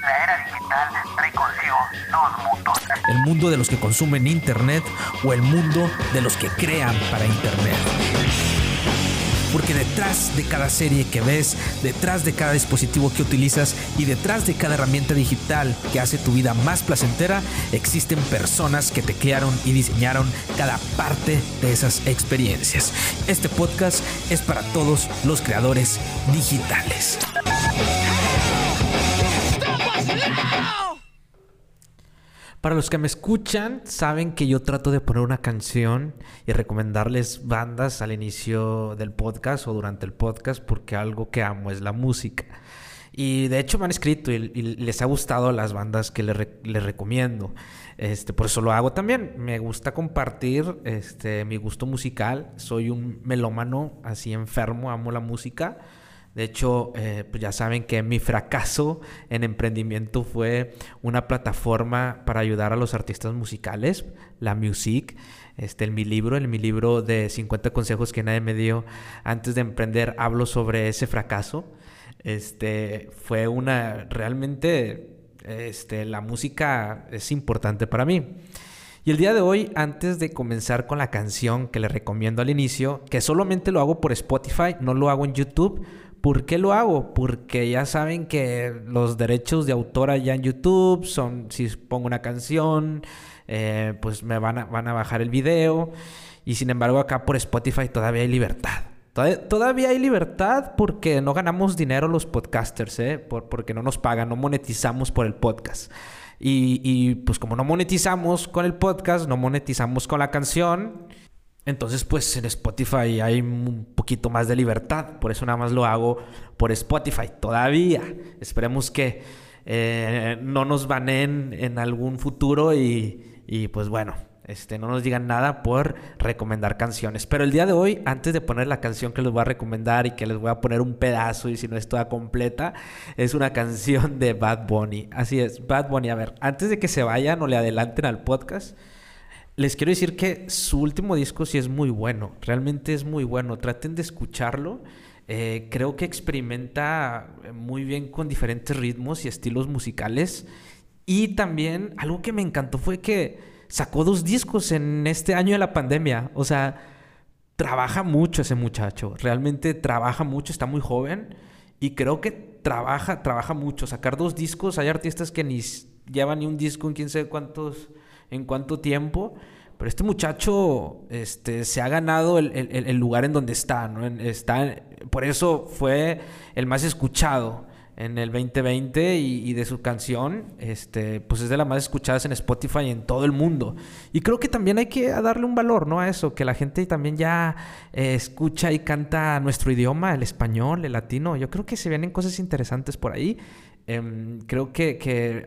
La era digital trae dos mundos. El mundo de los que consumen Internet o el mundo de los que crean para Internet. Porque detrás de cada serie que ves, detrás de cada dispositivo que utilizas y detrás de cada herramienta digital que hace tu vida más placentera, existen personas que te crearon y diseñaron cada parte de esas experiencias. Este podcast es para todos los creadores digitales. Para los que me escuchan, saben que yo trato de poner una canción y recomendarles bandas al inicio del podcast o durante el podcast porque algo que amo es la música. Y de hecho me han escrito y, les ha gustado las bandas que les, recomiendo. Este, por eso lo hago también. Me gusta compartir este, mi gusto musical. Soy un melómano así enfermo, amo la música. De hecho, eh, pues ya saben que mi fracaso en emprendimiento fue una plataforma para ayudar a los artistas musicales, la Music. Este, en mi libro, en mi libro de 50 consejos que nadie me dio antes de emprender, hablo sobre ese fracaso. Este, fue una, realmente, este, la música es importante para mí. Y el día de hoy, antes de comenzar con la canción que les recomiendo al inicio, que solamente lo hago por Spotify, no lo hago en YouTube, ¿Por qué lo hago? Porque ya saben que los derechos de autor allá en YouTube son, si pongo una canción, eh, pues me van a, van a bajar el video. Y sin embargo acá por Spotify todavía hay libertad. Todavía, hay libertad porque no ganamos dinero los podcasters, ¿eh? porque no nos pagan, no monetizamos por el podcast. Y pues como no monetizamos con el podcast, no monetizamos con la canción entonces, pues en Spotify hay un poquito más de libertad. Por eso nada más lo hago por Spotify. Todavía. Esperemos que eh, no nos baneen en algún futuro y, y, pues bueno, este, no nos digan nada por recomendar canciones. Pero el día de hoy, antes de poner la canción que les voy a recomendar y que les voy a poner un pedazo y si no es toda completa, es una canción de Bad Bunny. Así es, Bad Bunny. A ver, antes de que se vayan o le adelanten al podcast les quiero decir que su último disco sí es muy bueno, realmente es muy bueno, traten de escucharlo. Eh, creo que experimenta muy bien con diferentes ritmos y estilos musicales. Y también algo que me encantó fue que sacó dos discos en este año de la pandemia. O sea, trabaja mucho ese muchacho. Realmente trabaja mucho, está muy joven. Y creo que trabaja, trabaja mucho. Sacar dos discos, hay artistas que ni llevan ni un disco en quién sabe cuántos en cuánto tiempo. Pero este muchacho este, se ha ganado el, lugar en donde está, ¿no? está, por eso fue el más escuchado en el 2020 y, de su canción, este, pues es de las más escuchadas en Spotify en todo el mundo. Y creo que también hay que darle un valor, ¿no? A eso, que la gente también ya eh, escucha y canta nuestro idioma, el español, el latino. Yo creo que se vienen cosas interesantes por ahí. Em, creo que,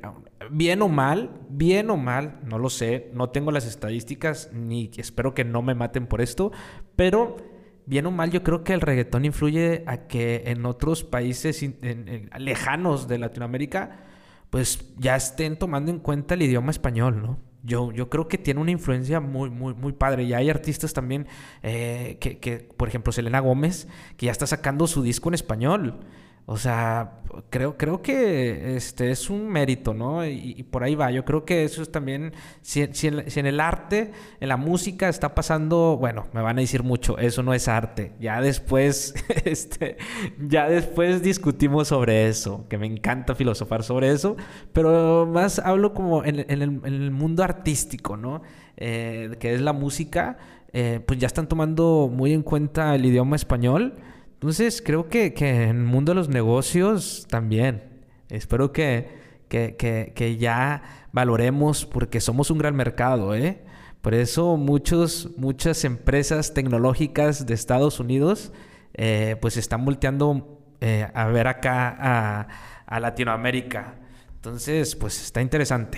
bien o mal, bien o mal, no lo sé, no tengo las estadísticas ni espero que no me maten por esto, pero bien o mal yo creo que el reggaetón influye a que en otros países lejanos de Latinoamérica pues ya estén tomando en cuenta el idioma español, ¿no? Yo, yo creo que tiene una influencia muy, muy, muy padre. Y hay artistas también eh, que, que, por ejemplo, Selena Gómez, que ya está sacando su disco en español. O sea, creo, creo que este es un mérito, ¿no? Y, por ahí va. Yo creo que eso es también, si, en, el arte, en la música está pasando, bueno, me van a decir mucho, eso no es arte. Ya después, este, ya después discutimos sobre eso, que me encanta filosofar sobre eso, pero más hablo como en, el, mundo artístico, ¿no? Eh, que es la música, eh, pues ya están tomando muy en cuenta el idioma español. Entonces creo que, en el mundo de los negocios también. Espero que, que, ya valoremos porque somos un gran mercado, ¿eh? Por eso muchos, muchas empresas tecnológicas de Estados Unidos eh, pues están volteando eh, a ver acá a, a Latinoamérica. Entonces, pues está interesante.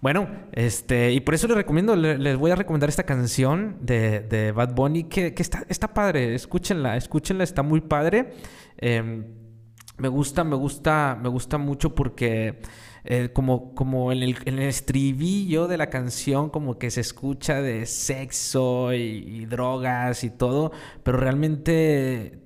Bueno, este, y por eso les recomiendo, les voy a recomendar esta canción de, Bad Bunny que, está, está padre, escúchenla, escúchenla, está muy padre. Em, me gusta, me gusta, me gusta mucho porque eh, como, como en, el, en, el, estribillo de la canción como que se escucha de sexo y drogas y todo, pero realmente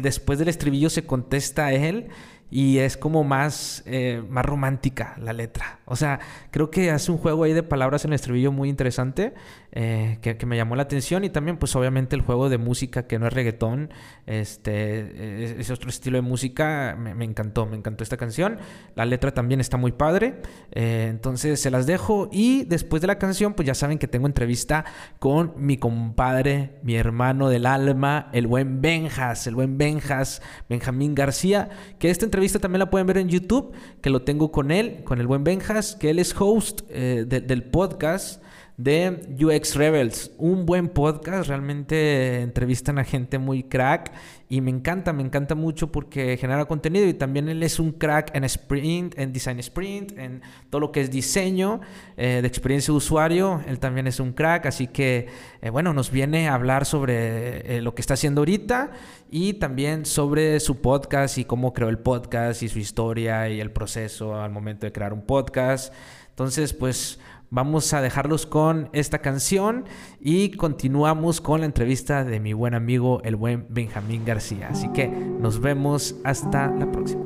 después del estribillo se contesta él y es como más, eh, más romántica la letra. O sea, creo que hace un juego ahí de palabras en el estribillo muy interesante eh, que, me llamó la atención y también pues obviamente el juego de música que no es reggaetón, este, es, otro estilo de música, me, encantó, me encantó esta canción. La letra también está muy padre, eh, entonces se las dejo y después de la canción pues ya saben que tengo entrevista con mi compadre, mi hermano del alma, el buen Benjas, el buen Benjas, Benjamín García, que esta entrevista entrevista también la pueden ver en YouTube, que lo tengo con él, con el buen Benjas, que él es host eh, del podcast de UX Rebels. Un buen podcast, realmente entrevistan a gente muy crack y me encanta, me encanta mucho porque genera contenido y también él es un crack en sprint, en design sprint, en todo lo que es diseño eh, de experiencia de usuario. Él también es un crack, así que eh, bueno, nos viene a hablar sobre eh, lo que está haciendo ahorita y también sobre su podcast y cómo creó el podcast y su historia y el proceso al momento de crear un podcast. Entonces, pues Vamos a dejarlos con esta canción y continuamos con la entrevista de mi buen amigo, el buen Benjamín García. Así que nos vemos hasta la próxima.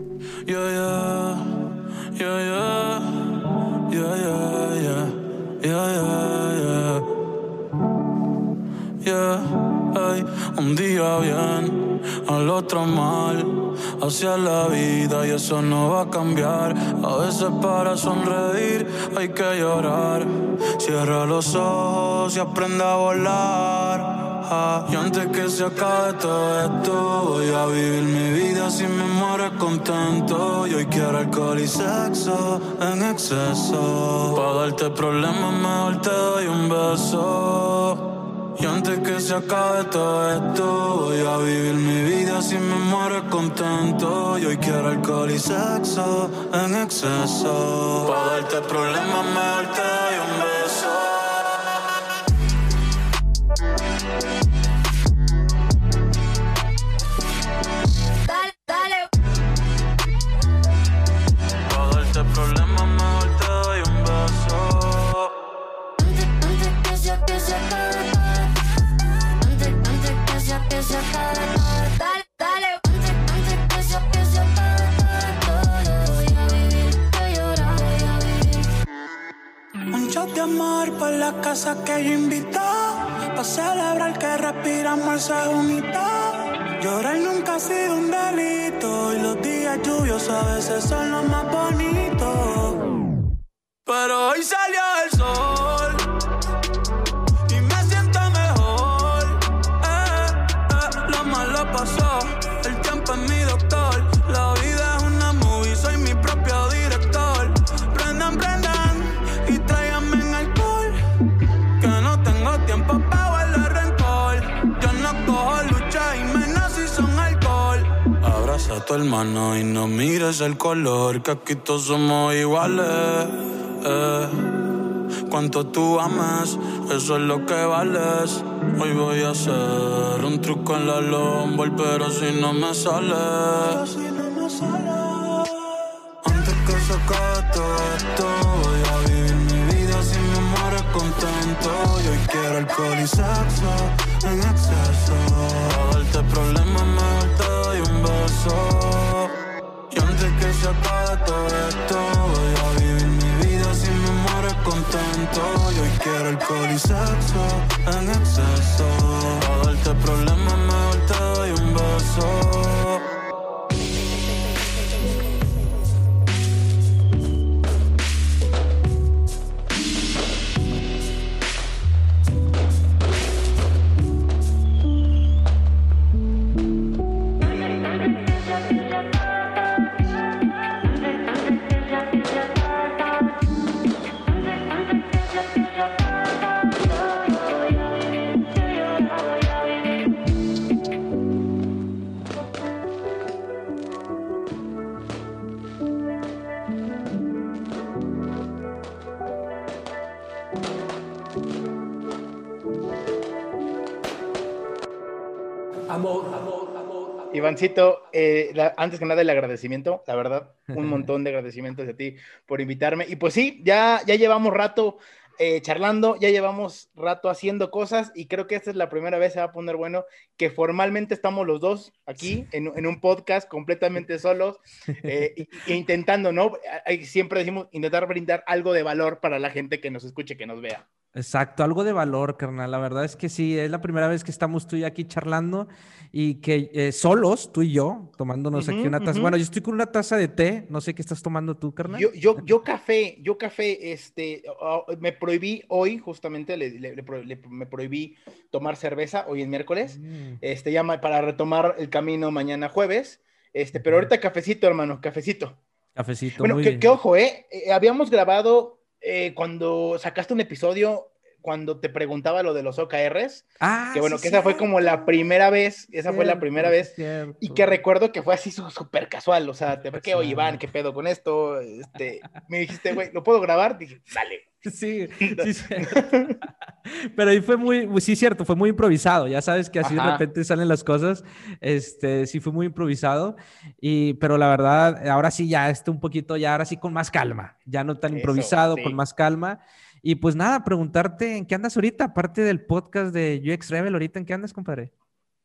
Al otro mal, hacia la vida y eso no va a cambiar. A veces para sonreír hay que llorar. Cierra los ojos y aprende a volar. y antes que se acabe todo esto, voy a vivir mi vida sin me muero contento. Y hoy quiero alcohol y sexo en exceso. Para darte problemas, mejor te doy un beso. Y antes que se acabe todo esto, voy a vivir mi vida sin me muero contento. Y hoy quiero alcohol y sexo en exceso. Para darte problemas, mejor la casa que yo invito. Pa' celebrar que respiramos esa unidad. Llorar nunca ha sido un delito. Y los días lluviosos a veces son los más bonitos. Pero hoy salió el sol. A tu hermano y no mires el color. Que aquí todos somos iguales. Eh. Cuanto tú amas, eso es lo que vales. Hoy voy a hacer un truco en la lomba, pero si no me sale. Antes que se todo esto, voy a vivir mi vida sin me muero contento. Y hoy quiero alcohol y sexo en exceso. Para darte problemas, beso. Y antes que se acabe todo esto, voy a vivir mi vida sin me muero contento. Y hoy quiero alcohol y sexo en exceso. Para darte problemas, Ivancito, eh, la- antes que nada el agradecimiento, la verdad, un montón de agradecimientos a ti por invitarme. Y pues sí, ya, ya llevamos rato eh, charlando, ya llevamos rato haciendo cosas y creo que esta es la primera vez, se va a poner bueno, que formalmente estamos los dos aquí en, en un podcast completamente solos eh, e, intentando, ¿no? Siempre decimos intentar brindar algo de valor para la gente que nos escuche, que nos vea. Exacto, algo de valor, carnal. La verdad es que sí, es la primera vez que estamos tú y aquí charlando y que eh, solos, tú y yo, tomándonos aquí una taza. Bueno, yo estoy con una taza de té, no sé qué estás tomando tú, carnal. Yo, yo, yo café, yo café, este, me prohibí hoy, justamente, me prohibí tomar cerveza hoy en miércoles, mm. este, ya para retomar el camino mañana jueves, este, pero ahorita cafecito, hermano, cafecito. Cafecito. Bueno, que, ojo, ¿eh? ¿eh? Habíamos grabado eh, cuando sacaste un episodio, cuando te preguntaba lo de los OKRs, ah, que bueno, que esa fue como la primera vez, esa fue la primera vez, y que recuerdo que fue así súper casual, o sea, te que, oye, Iván, ¿qué pedo con esto? Este, me dijiste, güey, ¿lo puedo grabar? Dije, dale. Sí, sí, sí. Pero ahí fue muy, sí, cierto, fue muy improvisado. Ya sabes que así de repente salen las cosas. Este, sí fue muy improvisado. Y, pero la verdad, ahora sí ya está un poquito, ya ahora sí con más calma. Ya no tan improvisado, con más calma. Y pues nada, preguntarte en qué andas ahorita, aparte del podcast de UX Rebel, ahorita en qué andas, compadre.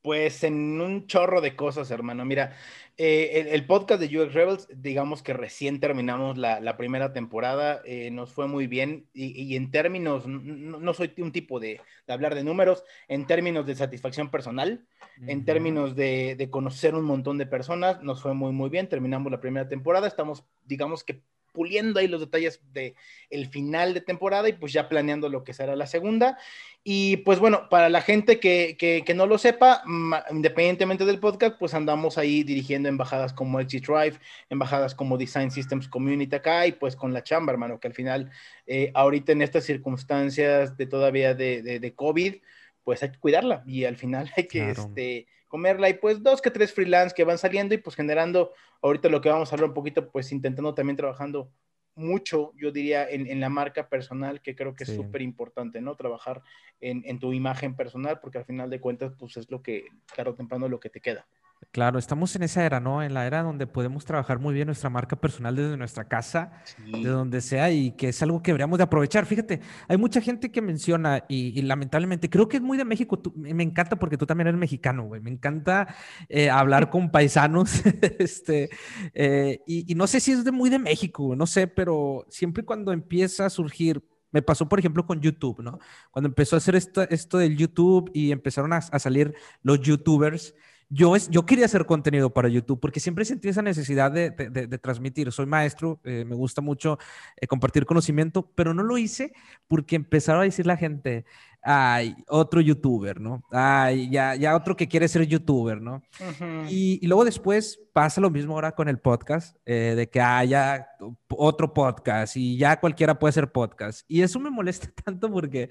Pues en un chorro de cosas, hermano. Mira, eh, el, podcast de UX Rebels, digamos que recién terminamos la, primera temporada, eh, nos fue muy bien y, en términos, no, soy un tipo de, hablar de números, en términos de satisfacción personal, en términos de, de, conocer un montón de personas, nos fue muy, muy bien. Terminamos la primera temporada, estamos, digamos que puliendo ahí los detalles de el final de temporada y pues ya planeando lo que será la segunda. Y pues bueno, para la gente que, que, no lo sepa, independientemente del podcast, pues andamos ahí dirigiendo embajadas como Exit Drive, embajadas como Design Systems Community acá y pues con la chamba, hermano, que al final, eh, ahorita en estas circunstancias de todavía de, de, COVID, pues hay que cuidarla y al final hay que este, comerla y pues dos que tres freelance que van saliendo y pues generando ahorita lo que vamos a hablar un poquito, pues intentando también trabajando mucho, yo diría, en, en la marca personal, que creo que es súper importante, ¿no? Trabajar en, en, tu imagen personal, porque al final de cuentas, pues es lo que, claro, temprano, lo que te queda. Claro, estamos en esa era, ¿no? En la era donde podemos trabajar muy bien nuestra marca personal desde nuestra casa, de donde sea, y que es algo que deberíamos de aprovechar. Fíjate, hay mucha gente que menciona, y, lamentablemente, creo que es muy de México, me encanta porque tú también eres mexicano, güey, me encanta eh, hablar con paisanos, este, eh, y, no sé si es de muy de México, no sé, pero siempre cuando empieza a surgir me pasó, por ejemplo, con YouTube, ¿no? Cuando empezó a hacer esto, esto del YouTube y empezaron a, a salir los YouTubers, yo, es, yo quería hacer contenido para YouTube porque siempre sentí esa necesidad de, de, transmitir. Soy maestro, eh, me gusta mucho eh, compartir conocimiento, pero no lo hice porque empezaron a decir la gente, ay, otro youtuber, ¿no? Ay, ya, ya otro que quiere ser youtuber, ¿no? y, y, luego después pasa lo mismo ahora con el podcast, eh, de que haya otro podcast y ya cualquiera puede hacer podcast. Y eso me molesta tanto porque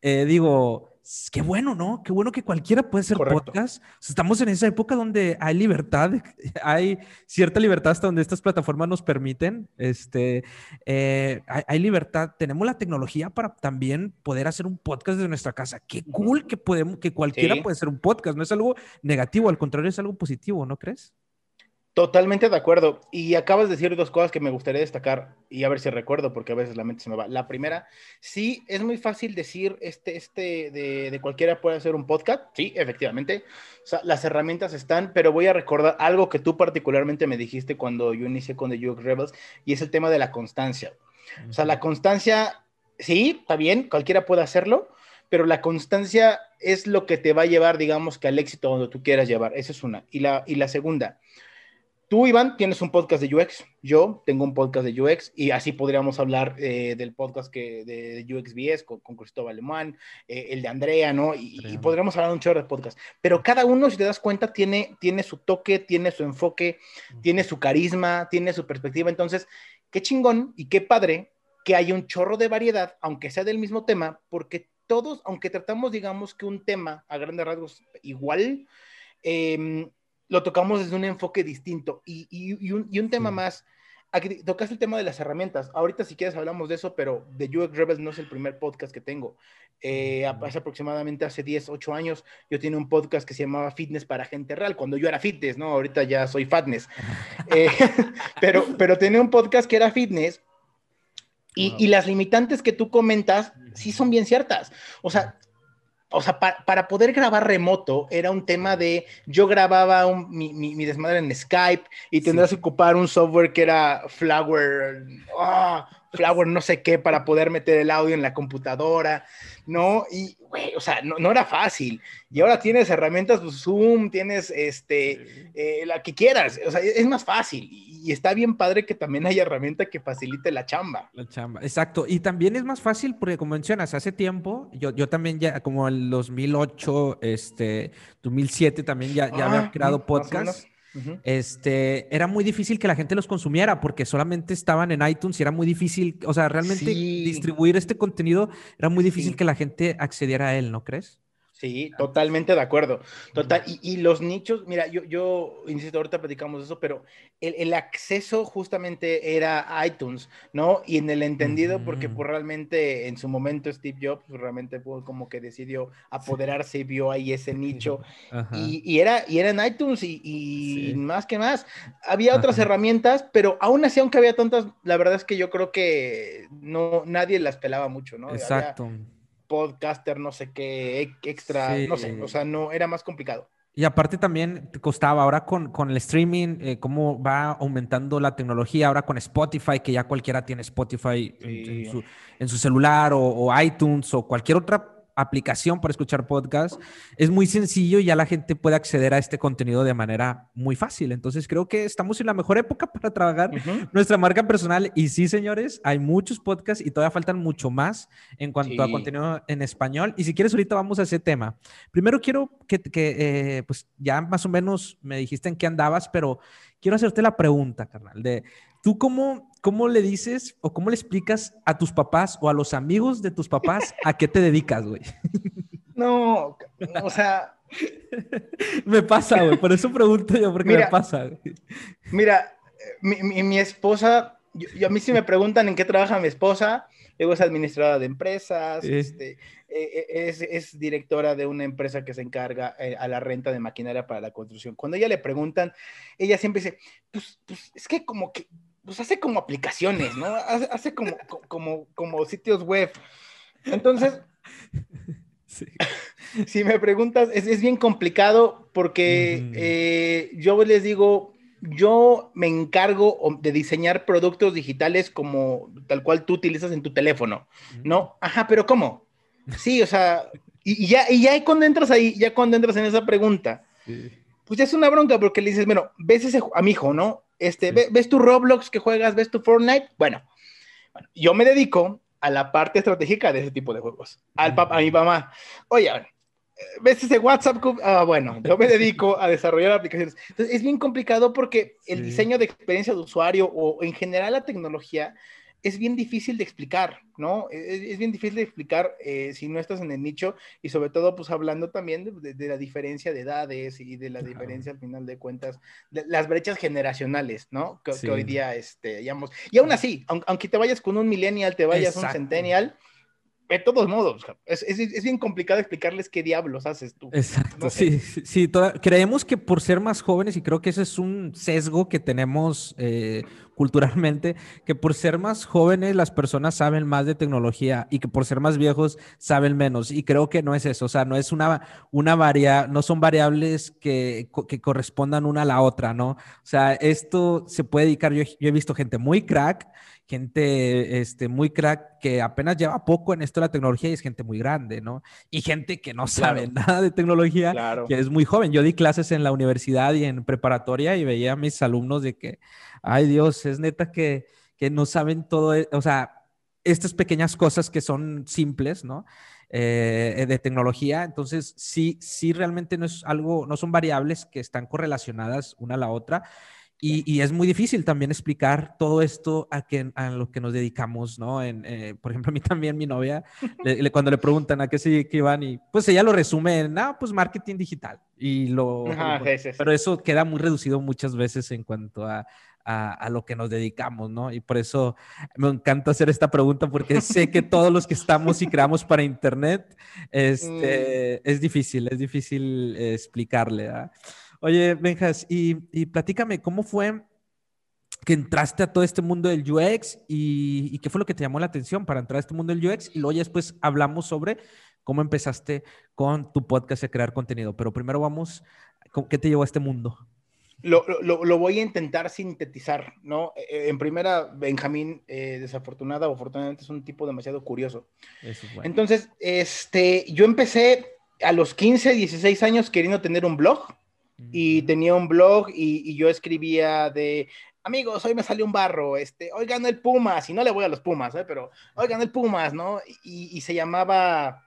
digo, qué bueno, ¿no? Qué bueno que cualquiera puede ser podcast. estamos en esa época donde hay libertad, hay cierta libertad hasta donde estas plataformas nos permiten. Este, eh, hay, libertad, tenemos la tecnología para también poder hacer un podcast desde nuestra casa. Qué cool que podemos, que cualquiera puede hacer un podcast. No es algo negativo, al contrario es algo positivo, ¿no crees? Totalmente de acuerdo. Y acabas de decir dos cosas que me gustaría destacar y a ver si recuerdo, porque a veces la mente se me va. La primera, sí, es muy fácil decir, este, este, de, de cualquiera puede hacer un podcast. Sí, efectivamente. O sea, las herramientas están, pero voy a recordar algo que tú particularmente me dijiste cuando yo inicié con The UX Rebels y es el tema de la constancia. O sea, la constancia, sí, está bien, cualquiera puede hacerlo, pero la constancia es lo que te va a llevar, digamos, que al éxito donde tú quieras llevar. Esa es una. Y la, y la segunda, Tú, Iván, tienes un podcast de UX, yo tengo un podcast de UX y así podríamos hablar eh, del podcast que, de, UXBS con, con Cristóbal Alemán, eh, el de Andrea, ¿no? Y, podríamos hablar de un chorro de podcast. Pero cada uno, si te das cuenta, tiene, tiene su toque, tiene su enfoque, tiene su carisma, tiene su perspectiva. Entonces, qué chingón y qué padre que haya un chorro de variedad, aunque sea del mismo tema, porque todos, aunque tratamos, digamos, que un tema a grandes rasgos igual, eh, lo tocamos desde un enfoque distinto. Y, y, un, y un, tema más, aquí tocaste el tema de las herramientas. Ahorita si quieres hablamos de eso, pero de UX Rebels no es el primer podcast que tengo. Eh, hace aproximadamente hace 10, 8 años yo tenía un podcast que se llamaba Fitness para gente real, cuando yo era fitness, ¿no? Ahorita ya soy fatness. Eh, pero, pero tenía un podcast que era fitness Y, y las limitantes que tú comentas sí son bien ciertas. O sea, o sea, para poder grabar remoto era un tema de, yo grababa un, mi, mi, desmadre en Skype y tendrás que ocupar un software que era Flower, Flower no sé qué, para poder meter el audio en la computadora, ¿no? Y, güey, o sea, no, no, era fácil. Y ahora tienes herramientas, pues, Zoom, tienes, este, eh, la que quieras, o sea, es más fácil. Y está bien padre que también haya herramienta que facilite la chamba. La chamba, exacto. Y también es más fácil porque, como mencionas, hace tiempo, yo, yo también ya, como en 2008, este, 2007, también ya, ya había ah, creado podcast este, era muy difícil que la gente los consumiera porque solamente estaban en iTunes y era muy difícil, o sea, realmente distribuir este contenido era muy difícil que la gente accediera a él, ¿no crees? Sí, totalmente de acuerdo. Total. Y, y, los nichos, mira, yo, yo, insisto, ahorita platicamos eso, pero el, el, acceso justamente era iTunes, ¿no? Y en el entendido, porque pues, realmente en su momento Steve Jobs pues, realmente fue como que decidió apoderarse y vio ahí ese nicho. Y, y, era, y era en iTunes y, y más que más. Había otras herramientas, pero aún así, aunque había tantas, la verdad es que yo creo que no, nadie las pelaba mucho, ¿no? Exacto podcaster, no sé qué, extra, no sé, o sea, no, era más complicado. Y aparte también te costaba ahora con, con el streaming, eh, cómo va aumentando la tecnología, ahora con Spotify, que ya cualquiera tiene Spotify en, su, en, su, celular o, o, iTunes o cualquier otra aplicación para escuchar podcast, es muy sencillo y ya la gente puede acceder a este contenido de manera muy fácil. Entonces creo que estamos en la mejor época para trabajar nuestra marca personal. Y sí, señores, hay muchos podcasts y todavía faltan mucho más en cuanto a contenido en español. Y si quieres, ahorita vamos a ese tema. Primero quiero que, que eh, pues ya más o menos me dijiste en qué andabas, pero quiero hacerte la pregunta, carnal, de ¿Tú cómo, cómo le dices o cómo le explicas a tus papás o a los amigos de tus papás a qué te dedicas, güey? No, o sea... me pasa, güey, por eso pregunto yo, porque me pasa. Mira, mi, mi, esposa, yo, a mí si me preguntan en qué trabaja mi esposa, luego es administradora de empresas, este, e, e, es, es, directora de una empresa que se encarga eh, a la renta de maquinaria para la construcción. Cuando ella le preguntan, ella siempre dice, pues, pues es que como que pues hace como aplicaciones, ¿no? Hace, como, como, como sitios web. Entonces, si me preguntas, es, bien complicado porque eh, yo les digo, yo me encargo de diseñar productos digitales como tal cual tú utilizas en tu teléfono, ¿no? Ajá, pero ¿cómo? Sí, o sea, y, ya, y ya cuando entras ahí, ya cuando entras en esa pregunta, pues ya es una bronca porque le dices, bueno, ves ese, a mi hijo, ¿no? Este, ¿Ves tu Roblox que juegas? ¿Ves tu Fortnite? Bueno, yo me dedico a la parte estratégica de ese tipo de juegos. Al papá, a mi mamá. Oye, ¿ves ese WhatsApp? Ah, bueno, yo me dedico a desarrollar aplicaciones. Entonces, es bien complicado porque el diseño de experiencia de usuario o en general la tecnología es bien difícil de explicar, ¿no? E, e, es, bien difícil de explicar eh, si no estás en el nicho y sobre todo, pues hablando también de, la diferencia de edades y de la diferencia al final de cuentas, de las brechas generacionales, ¿no? Que, hoy día, este, digamos, y aún así, aunque te vayas con un millennial, te vayas con un centennial, de todos modos, es, es, bien complicado explicarles qué diablos haces tú. Exacto, sí, sí, creemos que por ser más jóvenes, y creo que ese es un sesgo que tenemos eh, culturalmente, que por ser más jóvenes las personas saben más de tecnología y que por ser más viejos saben menos. Y creo que no es eso, o sea, no es una, una varia, no son variables que, que correspondan una a la otra, ¿no? O sea, esto se puede dedicar, yo, yo he visto gente muy crack gente este, muy crack que apenas lleva poco en esto de la tecnología y es gente muy grande, ¿no? Y gente que no sabe nada de tecnología, que es muy joven. Yo di clases en la universidad y en preparatoria y veía a mis alumnos de que, ay Dios, es neta que, que no saben todo, e-", o sea, estas pequeñas cosas que son simples, ¿no? Eh, de tecnología. Entonces, sí, sí, realmente no es algo, no son variables que están correlacionadas una a la otra. Y, es muy difícil también explicar todo esto a, que, a lo que nos dedicamos, ¿no? En, eh, por ejemplo, a mí también, mi novia, cuando le preguntan a qué se van y pues ella lo resume en, ah, pues marketing digital. Y lo... Pero eso queda muy reducido muchas veces en cuanto a, a, lo que nos dedicamos, ¿no? Y por eso me encanta hacer esta pregunta porque sé que todos los que estamos y creamos para Internet, este, mm. es difícil, es difícil explicarle, ¿verdad? Oye, Benjas, y, y platícame, ¿cómo fue que entraste a todo este mundo del UX y, y, qué fue lo que te llamó la atención para entrar a este mundo del UX y luego ya después hablamos sobre cómo empezaste con tu podcast de crear contenido. Pero primero vamos, ¿qué te llevó a este mundo? Lo, lo, lo voy a intentar sintetizar, ¿no? Eh, en primera, Benjamín, eh, desafortunada o afortunadamente, es un tipo demasiado curioso. Eso es bueno. Entonces, este, yo empecé a los 15, 16 años queriendo tener un blog y tenía un blog y, y, yo escribía de amigos, hoy me salió un barro, este, hoy ganó el Pumas, y no le voy a los Pumas, ¿eh? pero hoy ganó el Pumas, ¿no? Y, y se llamaba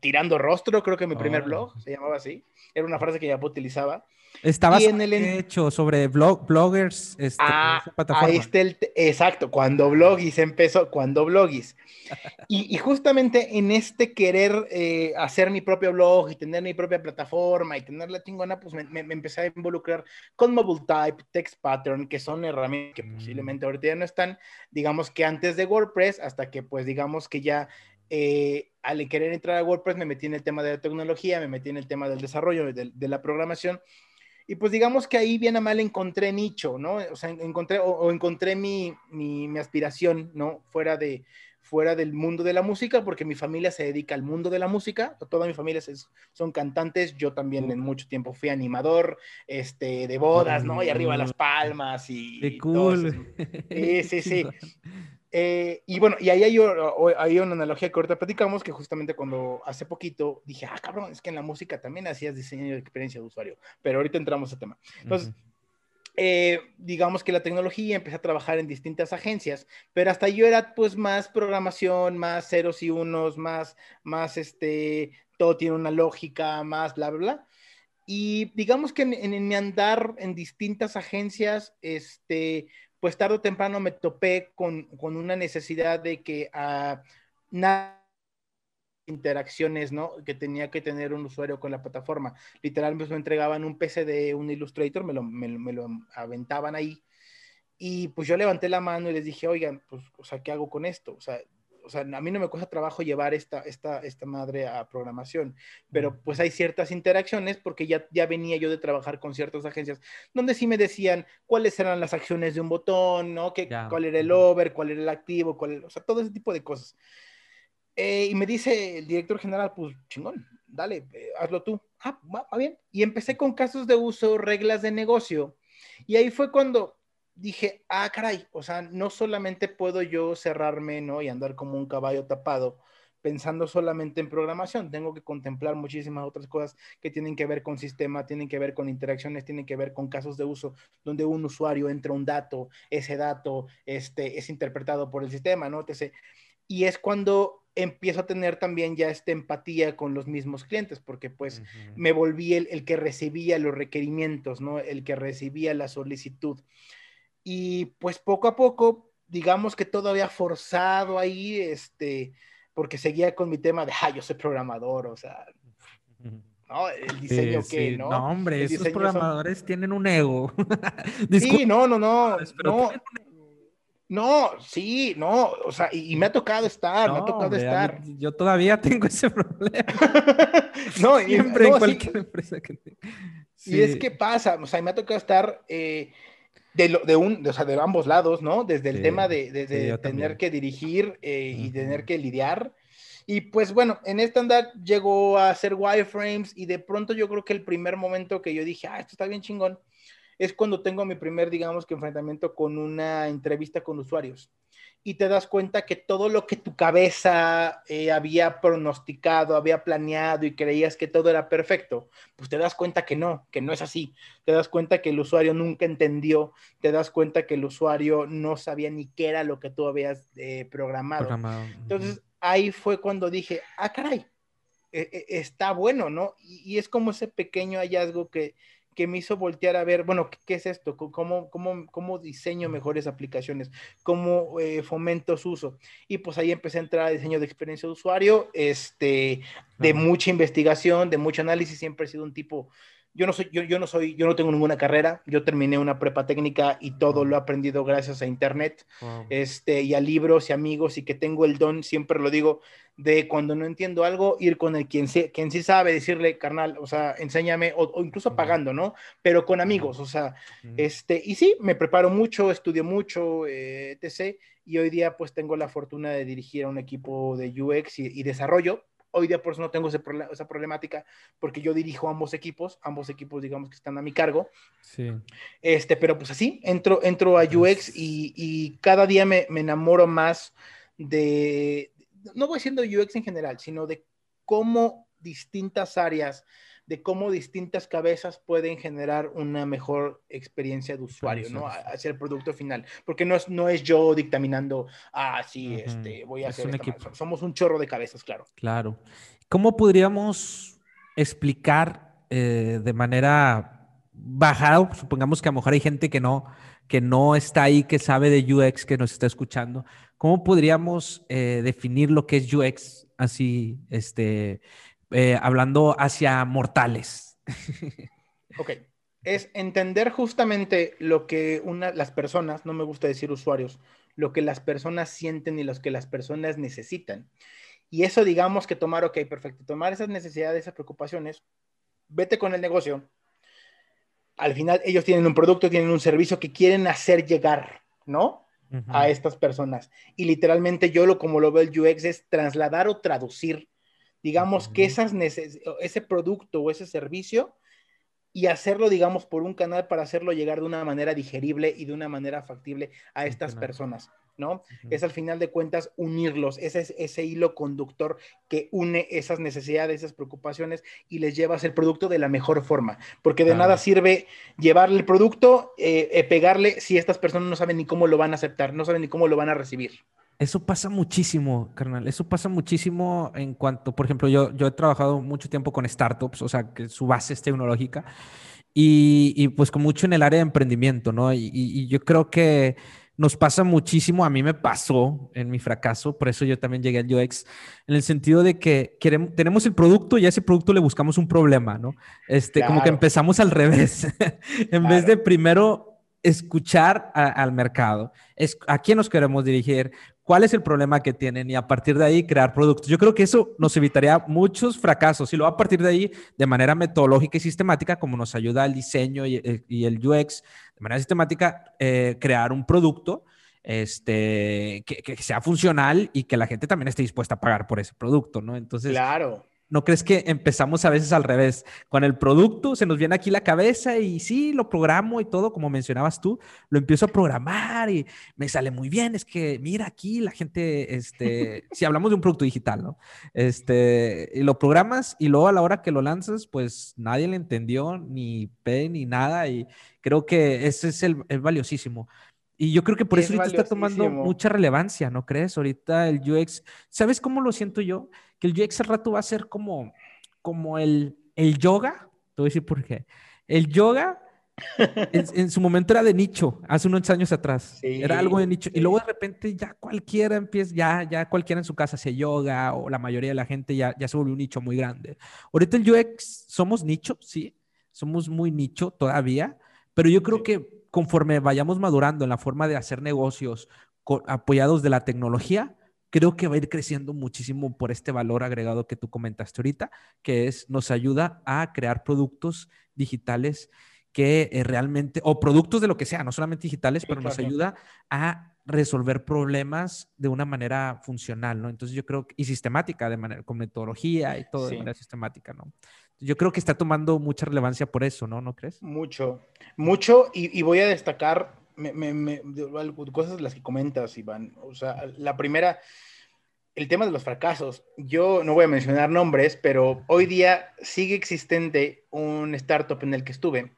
Tirando Rostro, creo que mi primer oh. blog se llamaba así, era una frase que ya utilizaba. Estabas en el hecho sobre blog, bloggers. Este, ah, ahí está el, exacto, cuando Blogis empezó, cuando Blogis. Y, y justamente en este querer eh, hacer mi propio blog y tener mi propia plataforma y tener la chingona, pues me, me, me, empecé a involucrar con Mobile Type, Text Pattern, que son herramientas que mm. posiblemente ahorita ya no están, digamos que antes de WordPress, hasta que pues digamos que ya eh, al querer entrar a WordPress me metí en el tema de la tecnología, me metí en el tema del desarrollo, de, de la programación y pues digamos que ahí bien a mal encontré nicho, ¿no? O sea, encontré, o, encontré mi, mi, aspiración, ¿no? Fuera, de, fuera del mundo de la música, porque mi familia se dedica al mundo de la música, toda mi familia es, son cantantes, yo también en mucho tiempo fui animador, este, de bodas, ¿no? Y arriba las palmas y... ¡Qué cool! Sí, sí, sí. Eh, y bueno, y ahí hay, hay, una analogía que ahorita platicamos, que justamente cuando hace poquito dije, ah, cabrón, es que en la música también hacías diseño de experiencia de usuario, pero ahorita entramos a tema. Entonces, uh -huh. Eh, digamos que la tecnología, empecé a trabajar en distintas agencias, pero hasta yo era pues más programación, más ceros y unos, más, más este, todo tiene una lógica, más bla, bla. Y digamos que en, mi andar en distintas agencias, este, pues tarde o temprano me topé con, con una necesidad de que uh, nada interacciones, ¿no? Que tenía que tener un usuario con la plataforma. Literalmente me entregaban un PC de un Illustrator, me lo, me, me lo aventaban ahí. Y pues yo levanté la mano y les dije, oigan, pues, o sea, ¿qué hago con esto? O sea, o sea, a mí no me cuesta trabajo llevar esta, esta, esta madre a programación, pero pues hay ciertas interacciones porque ya, ya venía yo de trabajar con ciertas agencias donde sí me decían cuáles eran las acciones de un botón, ¿no? Que, yeah. ¿Cuál era el over, cuál era el activo, cuál, o sea, todo ese tipo de cosas. Eh, y me dice el director general, pues chingón, dale, eh, hazlo tú. Ah, va, va bien. Y empecé con casos de uso, reglas de negocio. Y ahí fue cuando dije, ah, caray, o sea, no solamente puedo yo cerrarme, ¿no? Y andar como un caballo tapado pensando solamente en programación, tengo que contemplar muchísimas otras cosas que tienen que ver con sistema, tienen que ver con interacciones, tienen que ver con casos de uso donde un usuario entra un dato, ese dato este, es interpretado por el sistema, ¿no? Y es cuando empiezo a tener también ya esta empatía con los mismos clientes, porque pues uh -huh. me volví el, el, que recibía los requerimientos, ¿no? El que recibía la solicitud. Y pues poco a poco, digamos que todo había forzado ahí, este, porque seguía con mi tema de, ah, yo soy programador, o sea, ¿no? El diseño sí, que, sí. ¿no? No, hombre, esos programadores son... tienen un ego. sí, no, no, no, no. No, sí, no, o sea, y, y me ha tocado estar, no, me ha tocado hombre, estar. Mí, yo todavía tengo ese problema. no, siempre no, en cualquier sí. empresa que tenga. Sí. Y es que pasa, o sea, me ha tocado estar eh, de, lo, de, un, de, o sea, de ambos lados, ¿no? Desde el sí, tema de, de, de tener que dirigir eh, uh -huh. y tener que lidiar. Y pues bueno, en este andar llegó a hacer wireframes y de pronto yo creo que el primer momento que yo dije, ah, esto está bien chingón, es cuando tengo mi primer, digamos que enfrentamiento con una entrevista con usuarios. Y te das cuenta que todo lo que tu cabeza eh, había pronosticado, había planeado y creías que todo era perfecto, pues te das cuenta que no, que no es así. Te das cuenta que el usuario nunca entendió, te das cuenta que el usuario no sabía ni qué era lo que tú habías eh, programado. programado. Entonces ahí fue cuando dije, ah, caray, eh, está bueno, ¿no? Y, y es como ese pequeño hallazgo que, que me hizo voltear a ver, bueno, ¿qué, es esto? ¿Cómo, cómo, cómo diseño mejores aplicaciones? ¿Cómo eh, fomento su uso? Y pues ahí empecé a entrar a diseño de experiencia de usuario, este, de mucha investigación, de mucho análisis, siempre he sido un tipo yo no soy, yo, yo, no soy, yo no tengo ninguna carrera. Yo terminé una prepa técnica y todo lo he aprendido gracias a internet, Wow. este, y a libros y amigos y que tengo el don, siempre lo digo, de cuando no entiendo algo, ir con el quien, se, quien sí sabe, decirle, carnal, o sea, enséñame, o, o incluso pagando, ¿no? Pero con amigos, o sea, este, y sí, me preparo mucho, estudio mucho, eh, etc. Y hoy día pues tengo la fortuna de dirigir a un equipo de UX y, y desarrollo. Hoy día por eso no tengo ese esa problemática porque yo dirijo ambos equipos, ambos equipos digamos que están a mi cargo. Sí. Este, pero pues así, entro, entro a UX y, y cada día me, me enamoro más de, no voy diciendo UX en general, sino de cómo distintas áreas, de cómo distintas cabezas pueden generar una mejor experiencia de usuario, ¿no? Hacia el producto final. Porque no es, no es yo dictaminando, ah, sí, este, voy a Es hacer un equipo. madre". Somos un chorro de cabezas, claro. Claro. ¿Cómo podríamos explicar eh, de manera bajada? Supongamos que a lo mejor hay gente que no, que no está ahí, que sabe de UX, que nos está escuchando. ¿Cómo podríamos eh, definir lo que es UX así, este, eh, hablando hacia mortales? Ok. Es entender justamente lo que una, las personas, no me gusta decir usuarios, lo que las personas sienten y lo que las personas necesitan. Y eso digamos que tomar, ok, perfecto, tomar esas necesidades, esas preocupaciones, vete con el negocio. Al final ellos tienen un producto, tienen un servicio que quieren hacer llegar, ¿no? a estas personas. Y literalmente yo lo como lo veo el UX es trasladar o traducir, digamos que esas ese producto o ese servicio y hacerlo, digamos, por un canal para hacerlo llegar de una manera digerible y de una manera factible a estas personas, ¿no? Es al final de cuentas unirlos, ese es ese hilo conductor que une esas necesidades, esas preocupaciones y les lleva a hacer el producto de la mejor forma, porque de nada sirve llevarle el producto, eh, eh, pegarle si estas personas no saben ni cómo lo van a aceptar, no saben ni cómo lo van a recibir. Eso pasa muchísimo, carnal. Eso pasa muchísimo en cuanto, por ejemplo, yo, yo he trabajado mucho tiempo con startups, o sea, que su base es tecnológica, y, y pues con mucho en el área de emprendimiento, ¿no? Y, y- yo creo que nos pasa muchísimo, a mí me pasó en mi fracaso, por eso yo también llegué al UX, en el sentido de que queremos, tenemos el producto y a ese producto le buscamos un problema, ¿no? Este, como que Claro. empezamos al revés, en vez Claro. de primero escuchar a- al mercado, es, a quién nos queremos dirigir, cuál es el problema que tienen y a partir de ahí crear productos. Yo creo que eso nos evitaría muchos fracasos y luego a partir de ahí, de manera metodológica y sistemática, como nos ayuda el diseño y, eh, el UX, de manera sistemática, eh, crear un producto este, que, que sea funcional y que la gente también esté dispuesta a pagar por ese producto, ¿no? Entonces, Claro. ¿No crees que empezamos a veces al revés? Con el producto se nos viene aquí la cabeza y sí, lo programo y todo, como mencionabas tú, lo empiezo a programar y me sale muy bien. Es que mira aquí la gente, este, si hablamos de un producto digital, ¿no? Este, y lo programas y luego a la hora que lo lanzas, pues nadie le entendió ni P ni nada y creo que ese es el, valiosísimo. Y yo creo que por Es eso ahorita está tomando mucha relevancia, ¿no crees? Ahorita el UX, ¿sabes cómo lo siento yo? Que el UX al rato va a ser como, como el, el yoga. Te voy a decir por qué. El yoga en, en su momento era de nicho, hace unos años atrás. Sí, era algo de nicho. sí. Y luego de repente ya cualquiera empieza, ya, ya cualquiera en su casa hace yoga o la mayoría de la gente ya, ya se volvió un nicho muy grande. Ahorita el UX somos nicho, sí, somos muy nicho todavía, pero yo creo Sí. que conforme vayamos madurando en la forma de hacer negocios apoyados de la tecnología, creo que va a ir creciendo muchísimo por este valor agregado que tú comentaste ahorita, que es nos ayuda a crear productos digitales que eh, realmente, o productos de lo que sea, no solamente digitales, pero nos ayuda a resolver problemas de una manera funcional, ¿no? Entonces yo creo que, y sistemática, de manera, con metodología y todo de Sí. manera sistemática, ¿no? Yo creo que está tomando mucha relevancia por eso, ¿no? ¿No crees? Mucho, mucho, y, y voy a destacar me- me- me- algo- cosas las que comentas, Iván. O sea, la primera, el tema de los fracasos. Yo no voy a mencionar nombres, pero hoy día sigue existente un startup en el que estuve,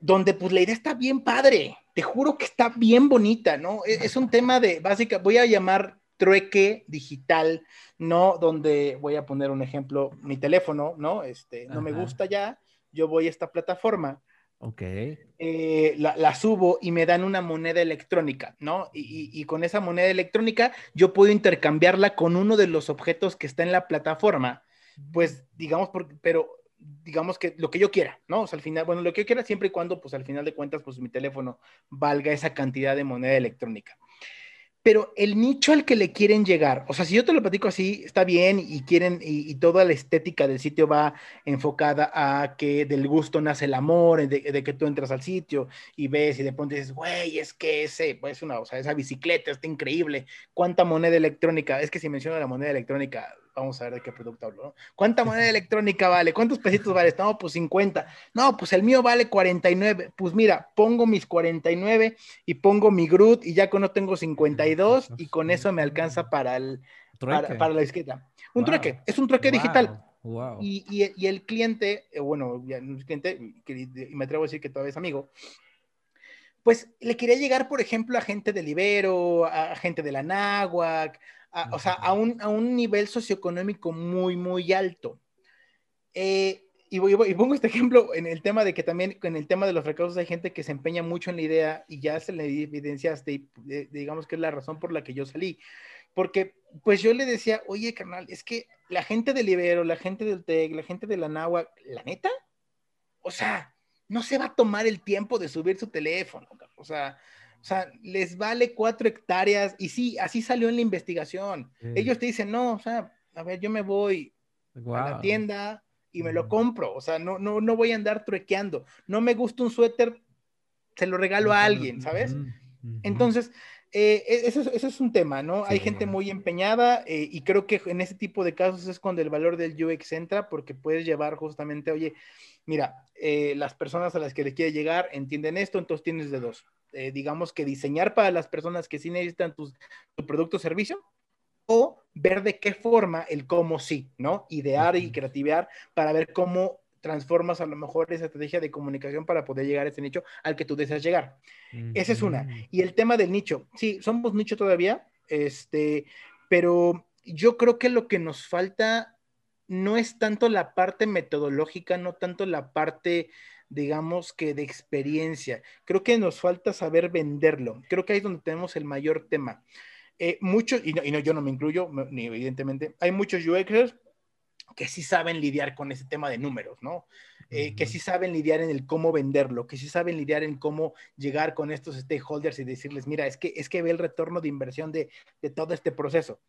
donde pues la idea está bien padre, te juro que está bien bonita, ¿no? E- Es, un tema de, básica, voy a llamar trueque digital, ¿no? Donde voy a poner un ejemplo, mi teléfono, ¿no? Este, no me gusta ya, yo voy a esta plataforma, Ok. eh, la, subo y me dan una moneda electrónica, ¿no? Y, con esa moneda electrónica yo puedo intercambiarla con uno de los objetos que está en la plataforma, pues digamos, pero digamos que lo que yo quiera, ¿no? O sea, al final, bueno, lo que yo quiera siempre y cuando, pues al final de cuentas, pues mi teléfono valga esa cantidad de moneda electrónica pero el nicho al que le quieren llegar, o sea, si yo te lo platico así, está bien y quieren, y, toda la estética del sitio va enfocada a que del gusto nace el amor, de, que tú entras al sitio y ves y de pronto dices, güey, es que ese, pues una, o sea, esa bicicleta está increíble, cuánta moneda electrónica, es que si menciono la moneda electrónica, vamos a ver de qué producto hablo, ¿no? ¿Cuánta moneda electrónica vale? ¿Cuántos pesitos vale? No, pues 50. No, pues el mío vale 49. Pues mira, pongo mis 49 y pongo mi Groot y ya con no tengo 52 y con eso me alcanza para, el, para, la disqueta. Un trueque, es un trueque digital. Y, y, el cliente, eh, bueno, es cliente, y me atrevo a decir que todavía es amigo, pues le quería llegar, por ejemplo, a gente del Ibero, a gente de la Náhuac, o sea, a un, a un, nivel socioeconómico muy, muy alto. Eh, y, y, pongo este ejemplo en el tema de que también en el tema de los recaudos hay gente que se empeña mucho en la idea y ya se le evidenciaste, y, digamos que es la razón por la que yo salí. Porque pues yo le decía, oye, carnal, es que la gente del Ibero, la gente del TEC, la gente de la Nahua, la neta, o sea, no se va a tomar el tiempo de subir su teléfono, o sea, o sea, les vale cuatro hectáreas y sí, así salió en la investigación. Ellos te dicen, no, o sea, a ver, yo me voy a la tienda y me lo compro. O sea, no, no, no voy a andar truequeando. No me gusta un suéter, se lo regalo a alguien, ¿sabes? Entonces, eh, e, eso, es un tema, ¿no? Hay gente muy empeñada eh, y creo que en ese tipo de casos es cuando el valor del UX entra porque puedes llevar justamente, oye, mira, eh, las personas a las que le quiere llegar entienden esto, entonces tienes de dos eh, digamos que diseñar para las personas que sí necesitan tu producto o servicio, o ver de qué forma el cómo sí, ¿no? Idear y creativar para ver cómo transformas a lo mejor esa estrategia de comunicación para poder llegar a ese nicho al que tú deseas llegar. Esa es una. Y el tema del nicho, sí, somos nicho todavía, este, pero yo creo que lo que nos falta no es tanto la parte metodológica, no tanto la parte digamos que de experiencia. Creo que nos falta saber venderlo. Creo que ahí es donde tenemos el mayor tema. Eh, muchos, y, no, y no, yo no me incluyo, ni evidentemente, hay muchos UXers que sí saben lidiar con ese tema de números, ¿no? Eh, que sí saben lidiar en el cómo venderlo, que sí saben lidiar en cómo llegar con estos stakeholders y decirles, mira, es que, es que ve el retorno de inversión de, de todo este proceso.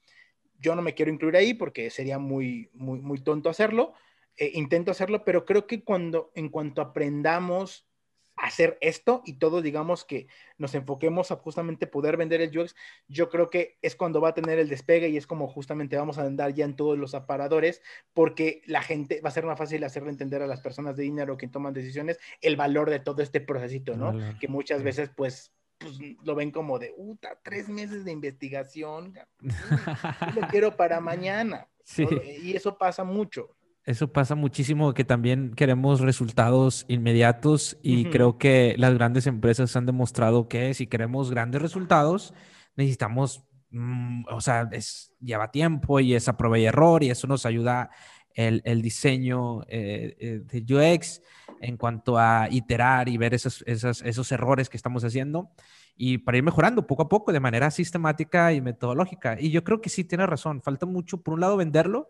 Yo no me quiero incluir ahí porque sería muy, muy, muy tonto hacerlo, eh, intento hacerlo, pero creo que cuando, en cuanto aprendamos a hacer esto y todos digamos que nos enfoquemos a justamente poder vender el UX, yo creo que es cuando va a tener el despegue y es como justamente vamos a andar ya en todos los aparadores porque la gente va a ser más fácil hacerle entender a las personas de dinero que toman decisiones el valor de todo este procesito, ¿no? Que muchas veces pues pues lo ven como de, puta, tres meses de investigación, lo quiero para mañana. Sí. Y eso pasa mucho. Eso pasa muchísimo, que también queremos resultados inmediatos y creo que las grandes empresas han demostrado que si queremos grandes resultados, necesitamos, mm, o sea, es, lleva tiempo y es a prueba y error y eso nos ayuda el, el diseño eh, eh, de UX en cuanto a iterar y ver esos, esos, esos errores que estamos haciendo y para ir mejorando poco a poco de manera sistemática y metodológica. Y yo creo que sí tiene razón, falta mucho, por un lado, venderlo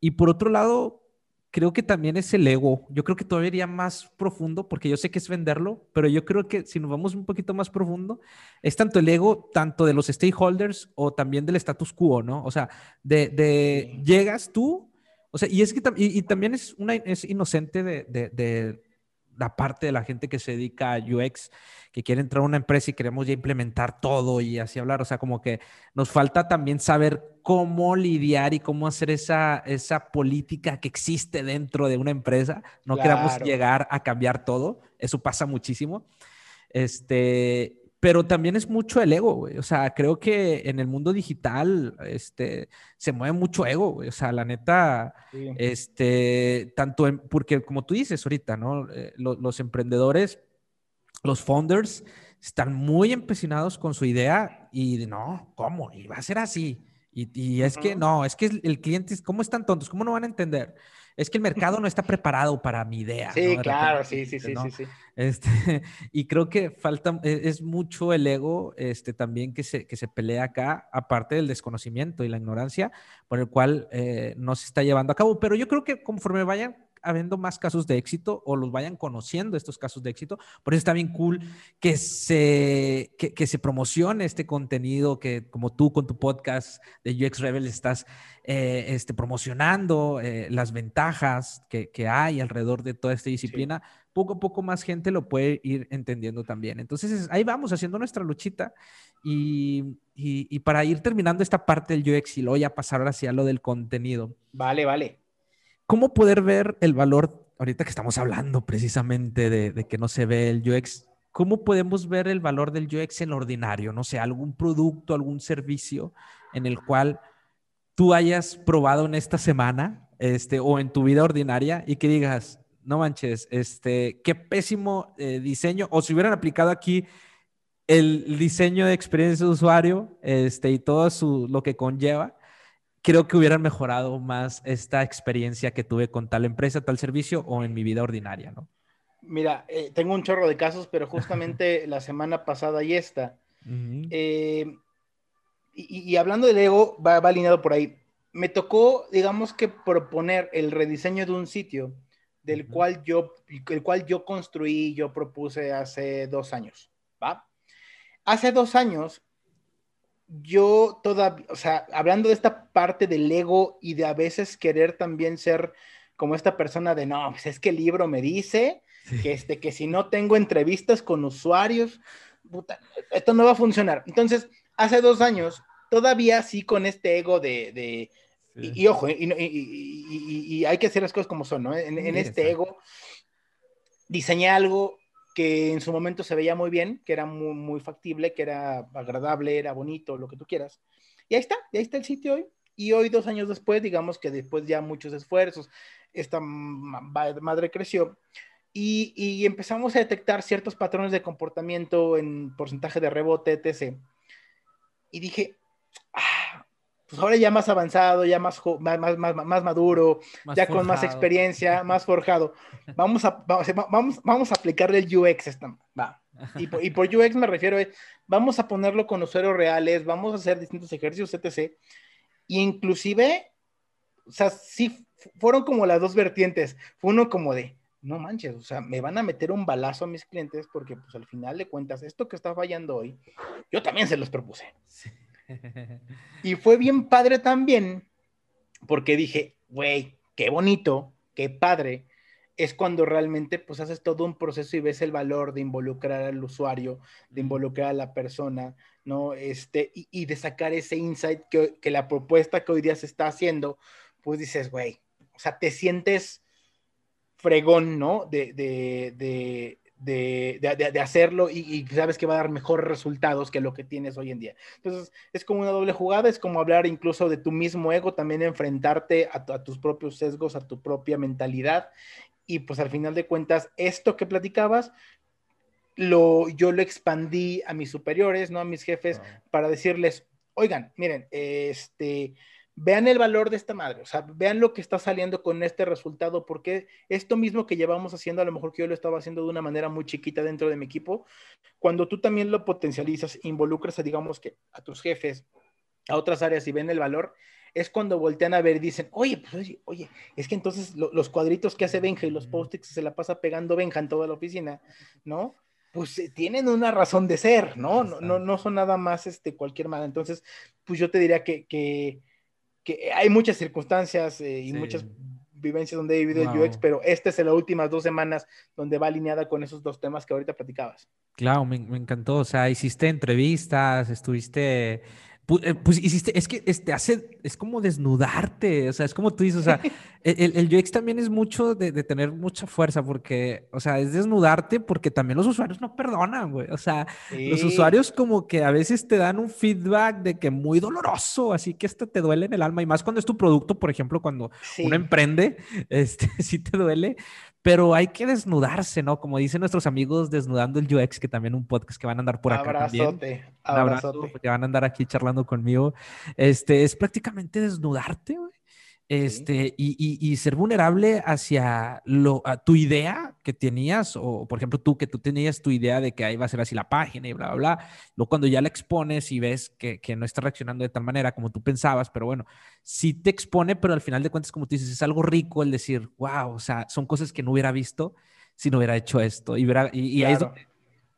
y por otro lado, creo que también es el ego. Yo creo que todavía iría más profundo, porque yo sé que es venderlo, pero yo creo que si nos vamos un poquito más profundo, es tanto el ego, tanto de los stakeholders o también del status quo, ¿no? O sea, de, de llegas tú, o sea, y es que y, también es, una, es inocente de, de, de la parte de la gente que se dedica a UX, que quiere entrar a una empresa y queremos ya implementar todo y así hablar. O sea, como que nos falta también saber cómo lidiar y cómo hacer esa, esa política que existe dentro de una empresa. No queramos llegar a cambiar todo. Eso pasa muchísimo. Este, pero también es mucho el ego, güey. O sea, creo que en el mundo digital, este, se mueve mucho ego, güey. O sea, la neta, este, tanto en, porque como tú dices ahorita, ¿no? Eh, los emprendedores, los founders, están muy empecinados con su idea y no, ¿cómo? Y va a ser así. Y, es que no, es que el cliente, ¿cómo están tontos? ¿Cómo no van a entender? Es que el mercado no está preparado para mi idea. Sí, claro, sí, sí, sí, sí, Este, y creo que falta, e, es mucho el ego este, también que se, que se pelea acá, aparte del desconocimiento y la ignorancia por el cual eh, no se está llevando a cabo. Pero yo creo que conforme vayan habiendo más casos de éxito o los vayan conociendo estos casos de éxito. Por eso está bien cool que se, que, que se promocione este contenido que como tú con tu podcast de UX Rebel estás eh, este, promocionando eh, las ventajas que, que, hay alrededor de toda esta disciplina. Poco a poco más gente lo puede ir entendiendo también. Entonces ahí vamos haciendo nuestra luchita y, y, y para ir terminando esta parte del UX y luego ya pasar hacia lo del contenido. Vale, vale. ¿Cómo poder ver el valor, ahorita que estamos hablando precisamente de, de, que no se ve el UX, cómo podemos ver el valor del UX en lo ordinario? No sé, algún producto, algún servicio en el cual tú hayas probado en esta semana este, o en tu vida ordinaria y que digas, no manches, este, qué pésimo eh, diseño, o si hubieran aplicado aquí el diseño de experiencia de usuario este, y todo su, lo que conlleva, creo que hubieran mejorado más esta experiencia que tuve con tal empresa, tal servicio o en mi vida ordinaria, ¿no? Mira, eh, tengo un chorro de casos, pero justamente la semana pasada y esta. Uh -huh. eh, y, y, hablando del ego, va, va, alineado por ahí. Me tocó, digamos que proponer el rediseño de un sitio del uh -huh. cual yo, el cual yo construí, yo propuse hace dos años, ¿va? Hace dos años yo todavía, o sea, hablando de esta parte del ego y de a veces querer también ser como esta persona de, no, pues es que el libro me dice sí. que, este, que si no tengo entrevistas con usuarios, puta, esto no va a funcionar. Entonces, hace dos años, todavía sí con este ego de, de sí. y, y, ojo, y, y, hay que hacer las cosas como son, ¿no? En, en este ego, diseñé algo que en su momento se veía muy bien, que era muy, muy factible, que era agradable, era bonito, lo que tú quieras. Y ahí está, y ahí está el sitio hoy. Y hoy, dos años después, digamos que después ya muchos esfuerzos, esta madre creció y, y, empezamos a detectar ciertos patrones de comportamiento en porcentaje de rebote, etc. Y dije, pues ahora ya más avanzado, ya más, más, más, más maduro, más ya forjado. con más experiencia, más forjado. Vamos a, vamos, vamos, vamos a aplicarle el UX. Esta, va. Y, por, y por UX me refiero a, vamos a ponerlo con usuarios reales, vamos a hacer distintos ejercicios, etc. Y inclusive, o sea, sí, fueron como las dos vertientes. Fue uno como de, no manches, o sea, me van a meter un balazo a mis clientes porque pues al final de cuentas, esto que está fallando hoy, yo también se los propuse. Sí. Y fue bien padre también porque dije, güey, qué bonito, qué padre, es cuando realmente pues haces todo un proceso y ves el valor de involucrar al usuario, de involucrar a la persona, ¿no? Este, y, y de sacar ese insight que, que, la propuesta que hoy día se está haciendo, pues dices, güey, o sea, te sientes fregón, ¿no? De, de, de, de, de, de hacerlo y, y, sabes que va a dar mejores resultados que lo que tienes hoy en día. Entonces, es como una doble jugada, es como hablar incluso de tu mismo ego, también enfrentarte a, a tus propios sesgos, a tu propia mentalidad. Y pues al final de cuentas, esto que platicabas, lo, yo lo expandí a mis superiores, ¿no? A mis jefes, para decirles, oigan, miren, este, vean el valor de esta madre, o sea, vean lo que está saliendo con este resultado, porque esto mismo que llevamos haciendo, a lo mejor que yo lo estaba haciendo de una manera muy chiquita dentro de mi equipo, cuando tú también lo potencializas, involucras a, digamos que a tus jefes, a otras áreas y ven el valor, es cuando voltean a ver y dicen, oye, pues oye, oye es que entonces lo, los cuadritos que hace Benja y los post-its se la pasa pegando Benja en toda la oficina, ¿no? Pues eh, tienen una razón de ser, ¿no? No, no, no son nada más este, cualquier mala. Entonces, pues yo te diría que, que que hay muchas circunstancias eh, y sí. muchas vivencias donde he vivido wow. el UX, pero esta es en las últimas dos semanas donde va alineada con esos dos temas que ahorita platicabas. Claro, me, me encantó. O sea, hiciste entrevistas, estuviste pues, pues, hiciste, es que este hace, es como desnudarte, o sea, es como tú dices, o sea, el, el UX también es mucho de, de, tener mucha fuerza, porque, o sea, es desnudarte porque también los usuarios no perdonan, güey, o sea, sí. los usuarios como que a veces te dan un feedback de que muy doloroso, así que hasta te duele en el alma, y más cuando es tu producto, por ejemplo, cuando sí. uno emprende, este, sí te duele, pero hay que desnudarse, ¿no? Como dicen nuestros amigos, desnudando el UX, que también un podcast que van a andar por acá abrazote, también. Abrazote, abrazo, que van a andar aquí charlando conmigo. Este, es prácticamente desnudarte, güey. Este, y, y- y ser vulnerable hacia lo, a tu idea que tenías, o por ejemplo tú que tú tenías tu idea de que ahí va a ser así la página y bla, bla, bla. Luego cuando ya la expones y ves que, que no está reaccionando de tal manera como tú pensabas, pero bueno, sí te expone, pero al final de cuentas, como tú dices, es algo rico el decir, wow, o sea, son cosas que no hubiera visto si no hubiera hecho esto. Y, hubiera- y, y ahí es Claro. donde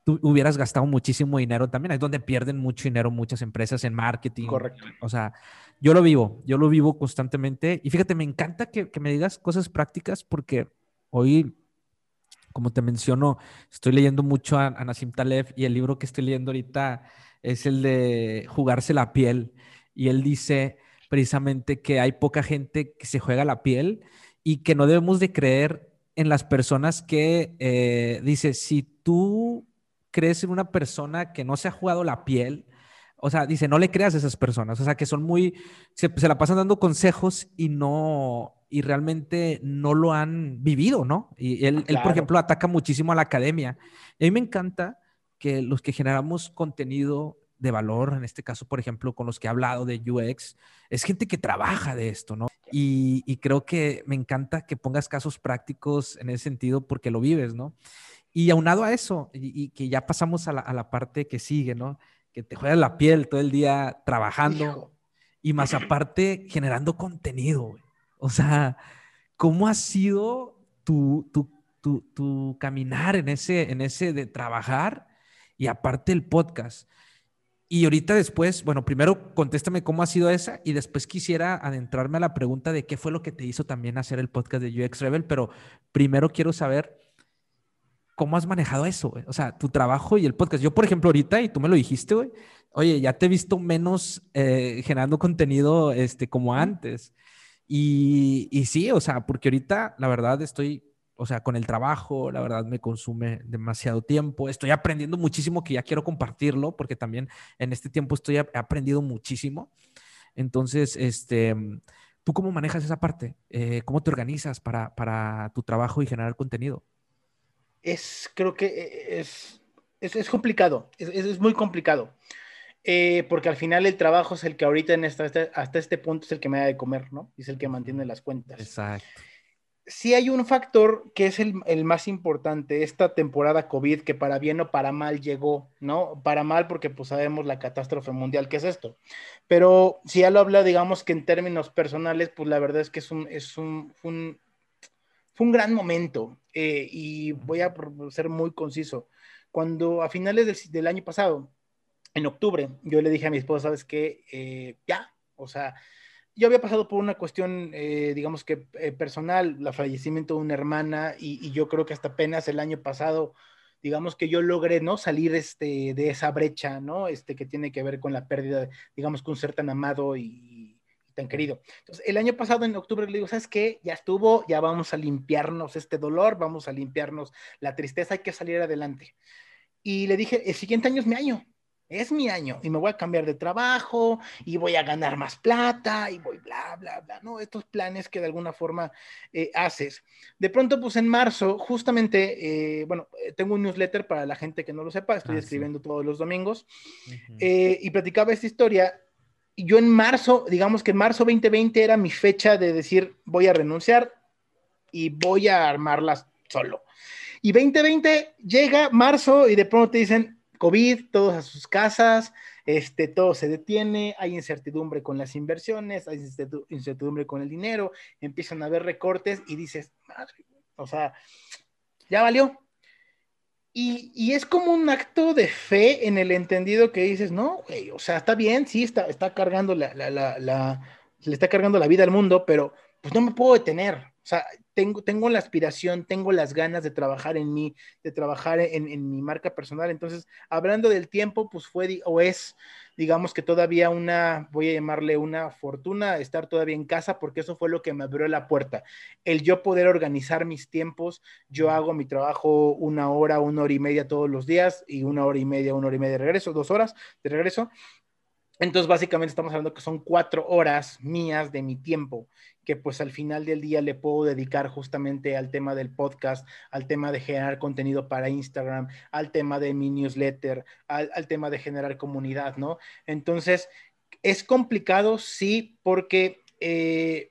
tú hubieras gastado muchísimo dinero también, es donde pierden mucho dinero muchas empresas en marketing. Correcto. O sea, yo lo vivo, yo lo vivo constantemente. Y fíjate, me encanta que, que me digas cosas prácticas porque hoy, como te menciono, estoy leyendo mucho a, a Nassim Taleb y el libro que estoy leyendo ahorita es el de Jugarse la piel. Y él dice precisamente que hay poca gente que se juega la piel y que no debemos de creer en las personas que, eh, dice, si tú crees en una persona que no se ha jugado la piel, o sea, dice, no le creas a esas personas, o sea, que son muy, se, se la pasan dando consejos y no, y realmente no lo han vivido, ¿no? Y él, él, por Claro. ejemplo, ataca muchísimo a la academia. Y a mí me encanta que los que generamos contenido de valor, en este caso, por ejemplo, con los que he hablado de UX, es gente que trabaja de esto, ¿no? Y, y creo que me encanta que pongas casos prácticos en ese sentido porque lo vives, ¿no? Y aunado a eso, y, y que ya pasamos a la, a la parte que sigue, ¿no? Que te juegas la piel todo el día trabajando Hijo. y más aparte generando contenido, güey. O sea, ¿cómo ha sido tu, tu, tu, tu caminar en ese, en ese de trabajar y aparte el podcast? Y ahorita después, bueno, primero contéstame cómo ha sido esa y después quisiera adentrarme a la pregunta de qué fue lo que te hizo también hacer el podcast de UX Rebel, pero primero quiero saber cómo has manejado eso, güey. O sea, tu trabajo y el podcast. Yo, por ejemplo, ahorita, y tú me lo dijiste, güey, oye, ya te he visto menos eh, generando contenido este, como antes. Y, y sí, o sea, porque ahorita, la verdad, estoy, o sea, con el trabajo, la verdad me consume demasiado tiempo. Estoy aprendiendo muchísimo que ya quiero compartirlo, porque también en este tiempo estoy he aprendido muchísimo. Entonces, este, ¿tú cómo manejas esa parte? Eh, ¿Cómo te organizas para, para tu trabajo y generar contenido? Es, creo que eh, es, es, es complicado, es, es, muy complicado. Eh, porque al final el trabajo es el que ahorita en esta, hasta, hasta este punto es el que me da de comer, ¿no? Y es el que mantiene las cuentas. Exacto. Sí hay un factor que es el, el, más importante, esta temporada COVID que para bien o para mal llegó, ¿no? Para mal porque pues sabemos la catástrofe mundial que es esto. Pero si ya lo habla, digamos que en términos personales, pues la verdad es que es un, es un, fue un gran momento eh, y voy a ser muy conciso. Cuando a finales del, año pasado, en octubre, yo le dije a mi esposa, ¿sabes qué? Eh, ya, o sea, yo había pasado por una cuestión, eh, digamos que personal, el fallecimiento de una hermana, y, yo creo que hasta apenas el año pasado, digamos que yo logré, ¿no? Salir este, de esa brecha, ¿no? Este que tiene que ver con la pérdida, digamos que un ser tan amado y tan querido. Entonces, el año pasado, en octubre, le digo, ¿sabes qué? Ya estuvo, ya vamos a limpiarnos este dolor, vamos a limpiarnos la tristeza, hay que salir adelante. Y le dije, el siguiente año es mi año, es mi año y me voy a cambiar de trabajo y voy a ganar más plata y voy bla, bla, bla, ¿no? Estos planes que de alguna forma eh, haces. De pronto, pues en marzo, justamente, eh, bueno, tengo un newsletter para la gente que no lo sepa, estoy ah, escribiendo sí. todos los domingos uh -huh. eh, y platicaba esta historia. Yo en marzo, digamos que en marzo 2020 era mi fecha de decir voy a renunciar y voy a armarlas solo. Y 2020 llega marzo y de pronto te dicen, COVID, todos a sus casas, este, todo se detiene, hay incertidumbre con las inversiones, hay incertidumbre con el dinero, empiezan a haber recortes y dices, madre, o sea, ya valió. Y, y, es como un acto de fe en el entendido que dices, no, güey, o sea, está bien, sí, está, está cargando la, la, la, le está cargando la vida al mundo, pero pues no me puedo detener. O sea, tengo, tengo la aspiración, tengo las ganas de trabajar en mí, de trabajar en, en, mi marca personal. Entonces, hablando del tiempo, pues fue o es, digamos que todavía una, voy a llamarle una fortuna estar todavía en casa, porque eso fue lo que me abrió la puerta. El yo poder organizar mis tiempos, yo hago mi trabajo una hora, una hora y media todos los días y una hora y media, una hora y media de regreso, dos horas de regreso. Entonces, básicamente estamos hablando que son cuatro horas mías de mi tiempo, que pues al final del día le puedo dedicar justamente al tema del podcast, al tema de generar contenido para Instagram, al tema de mi newsletter, al, al tema de generar comunidad, ¿no? Entonces, es complicado, sí, porque eh,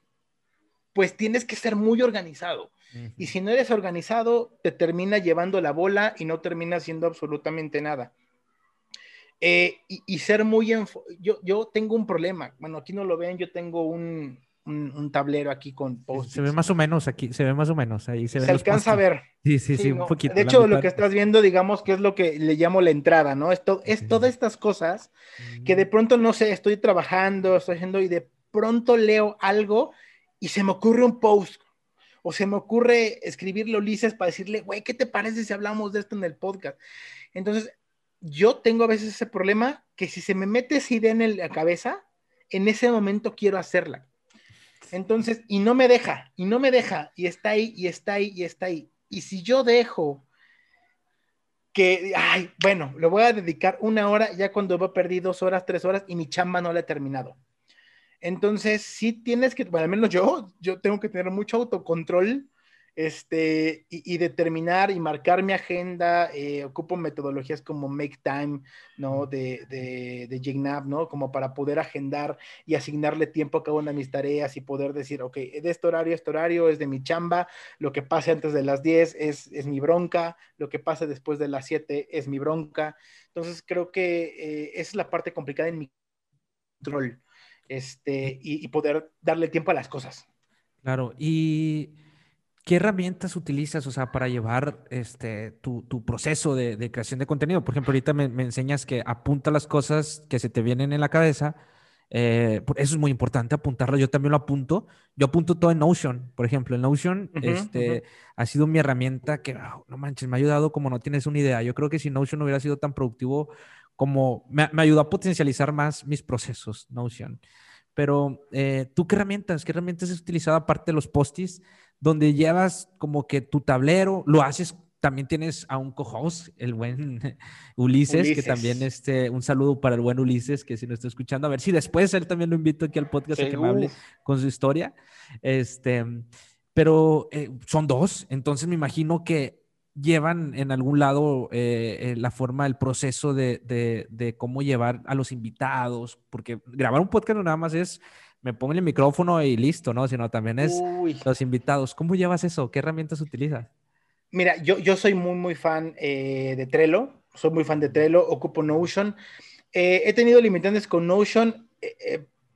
pues tienes que ser muy organizado. Y si no eres organizado, te termina llevando la bola y no termina haciendo absolutamente nada. Eh, y, ser muy... Yo, yo tengo un problema. Bueno, aquí no lo ven, yo tengo un, un, tablero aquí con post Se ve más o menos aquí, se ve más o menos. Ahí se, se alcanza a ver. Sí, sí, sí, un poquito. De hecho, lo que estás viendo, digamos que es lo que le llamo la entrada, ¿no? Esto, es todas estas cosas que de mm. pronto, no sé, estoy trabajando, estoy haciendo y de pronto leo algo y se me ocurre un post o se me ocurre escribirle a Ulises para decirle, güey, ¿qué te parece si hablamos de esto en el podcast? Entonces, yo tengo a veces ese problema que si se me mete esa idea en la cabeza, en ese momento quiero hacerla. Entonces, y no me deja, y no me deja, y está ahí, y está ahí, y está ahí. Y si yo dejo que, ay, bueno, le voy a dedicar una hora ya cuando he perdido dos horas, tres horas, y mi chamba no la he terminado. Entonces, sí tienes que, bueno, al menos yo, yo tengo que tener mucho autocontrol este, y, determinar y marcar mi agenda. Eh, ocupo metodologías como Make Time, ¿no? De, de, de ¿no? Como para poder agendar y asignarle tiempo a cada una de mis tareas y poder decir, ok, de este horario este horario es de mi chamba, lo que pase antes de las 10 es, es mi bronca, lo que pase después de las 7 es mi bronca. Entonces, creo que eh, esa es la parte complicada en mi control este, y, poder darle tiempo a las cosas. Claro, y ¿qué herramientas utilizas, o sea, para llevar este, tu, proceso de, creación de contenido? Por ejemplo, ahorita me, enseñas que apunta las cosas que se te vienen en la cabeza. Eh, eso es muy importante, apuntarlo. Yo también lo apunto. Yo apunto todo en Notion, por ejemplo. En Notion este, ha sido mi herramienta que, no manches, me ha ayudado como no tienes una idea. Yo creo que si Notion no hubiera sido tan productivo como me, me ayudó a potencializar más mis procesos, Notion. Pero eh, tú, ¿qué herramientas? ¿Qué herramientas has utilizado aparte de los postis? Donde llevas como que tu tablero, lo haces, también tienes a un co-host, el buen Ulises, que también este, un saludo para el buen Ulises, que si no está escuchando, a ver si después él también lo invito aquí al podcast a que me hable con su historia. Este, pero eh, son dos, entonces me imagino que llevan en algún lado eh, eh, la forma, el proceso de, cómo llevar a los invitados, porque grabar un podcast no nada más es me pongo el micrófono y listo, ¿no? Sino también es los invitados. ¿Cómo llevas eso? ¿Qué herramientas utilizas? Mira, yo, yo soy muy, muy fan eh, de Trello, soy muy fan de Trello, ocupo Notion. he tenido limitantes con Notion,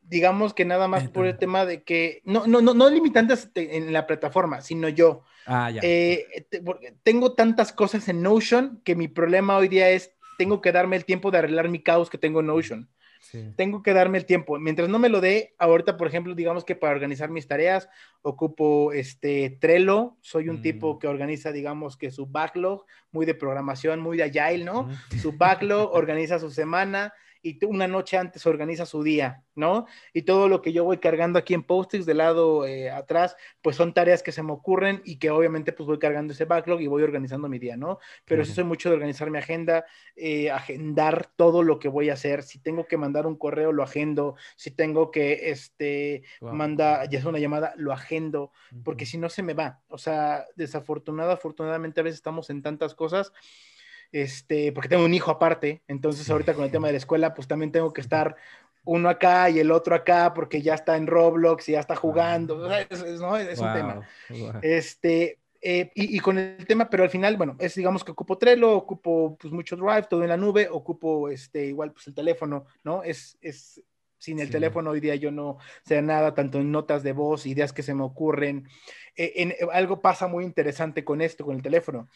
digamos que nada más por el tema de que, no, no, no, no limitantes en la plataforma, sino yo. Ah, ya. Eh, tengo tantas cosas en Notion que mi problema hoy día es, tengo que darme el tiempo de arreglar mi caos que tengo en Notion. Tengo que darme el tiempo. Mientras no me lo dé, ahorita, por ejemplo, digamos que para organizar mis tareas, ocupo este Trello. Soy un tipo mm. que organiza, digamos que su backlog, muy de programación, muy de agile, ¿no? Su backlog, organiza su semana y una noche antes organiza su día, ¿no? Y todo lo que yo voy cargando aquí en post-its del lado eh, atrás, pues son tareas que se me ocurren y que obviamente pues voy cargando ese backlog y voy organizando mi día, ¿no? Pero sí soy mucho de organizar mi agenda, eh, agendar todo lo que voy a hacer. Si tengo que mandar un correo, lo agendo. Si tengo que, este, manda, ya es una llamada, lo agendo, porque si no se me va. O sea, desafortunada, afortunadamente a veces estamos en tantas cosas este, porque tengo un hijo aparte, entonces ahorita con el tema de la escuela, pues también tengo que estar uno acá y el otro acá porque ya está en Roblox y ya está jugando, es, un tema. Este, eh, y, con el tema, pero al final, bueno, es digamos que ocupo Trello, ocupo pues mucho Drive, todo en la nube, ocupo este, igual pues el teléfono, ¿no? Es, es sin el teléfono hoy día yo no sé nada, tanto en notas de voz, ideas que se me ocurren. Eh, en, algo pasa muy interesante con esto, con el teléfono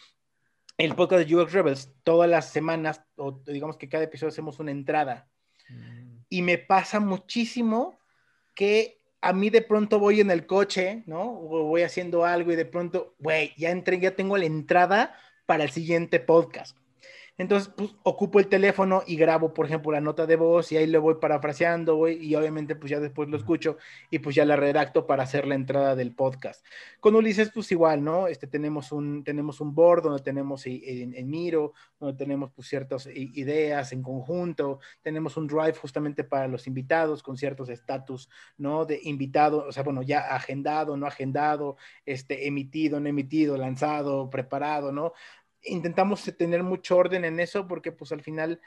el podcast de UX Rebels, todas las semanas, o digamos que cada episodio hacemos una entrada. Mm. Y me pasa muchísimo que a mí de pronto voy en el coche, ¿no? O voy haciendo algo y de pronto, güey, ya entré, ya tengo la entrada para el siguiente podcast. Entonces, pues, ocupo el teléfono y grabo, por ejemplo, la nota de voz y ahí le voy parafraseando, güey, y obviamente, pues ya después lo escucho y pues ya la redacto para hacer la entrada del podcast. Con Ulises, pues igual, ¿no? Este, tenemos un, tenemos un board donde tenemos en, Miro, donde tenemos pues ciertas ideas en conjunto, tenemos un drive justamente para los invitados con ciertos estatus, ¿no? De invitado, o sea, bueno, ya agendado, no agendado, este, emitido, no emitido, lanzado, preparado, ¿no? Intentamos tener mucho orden en eso porque pues al final,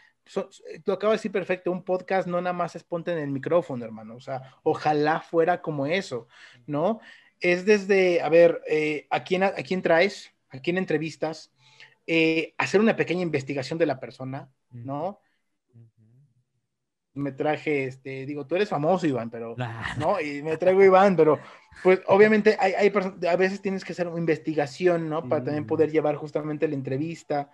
lo acabo de decir perfecto, un podcast no nada más es ponte en el micrófono, hermano, o sea, ojalá fuera como eso, ¿no? es desde, a ver, eh, ¿a, quién, ¿a quién traes? ¿A quién entrevistas? Eh, hacer una pequeña investigación de la persona, ¿no? Me traje, este, digo, tú eres famoso, Iván, pero, ¿no? Y me traigo Iván, pero, pues, obviamente, hay, hay a veces tienes que hacer una investigación, ¿no? Para también poder llevar justamente la entrevista.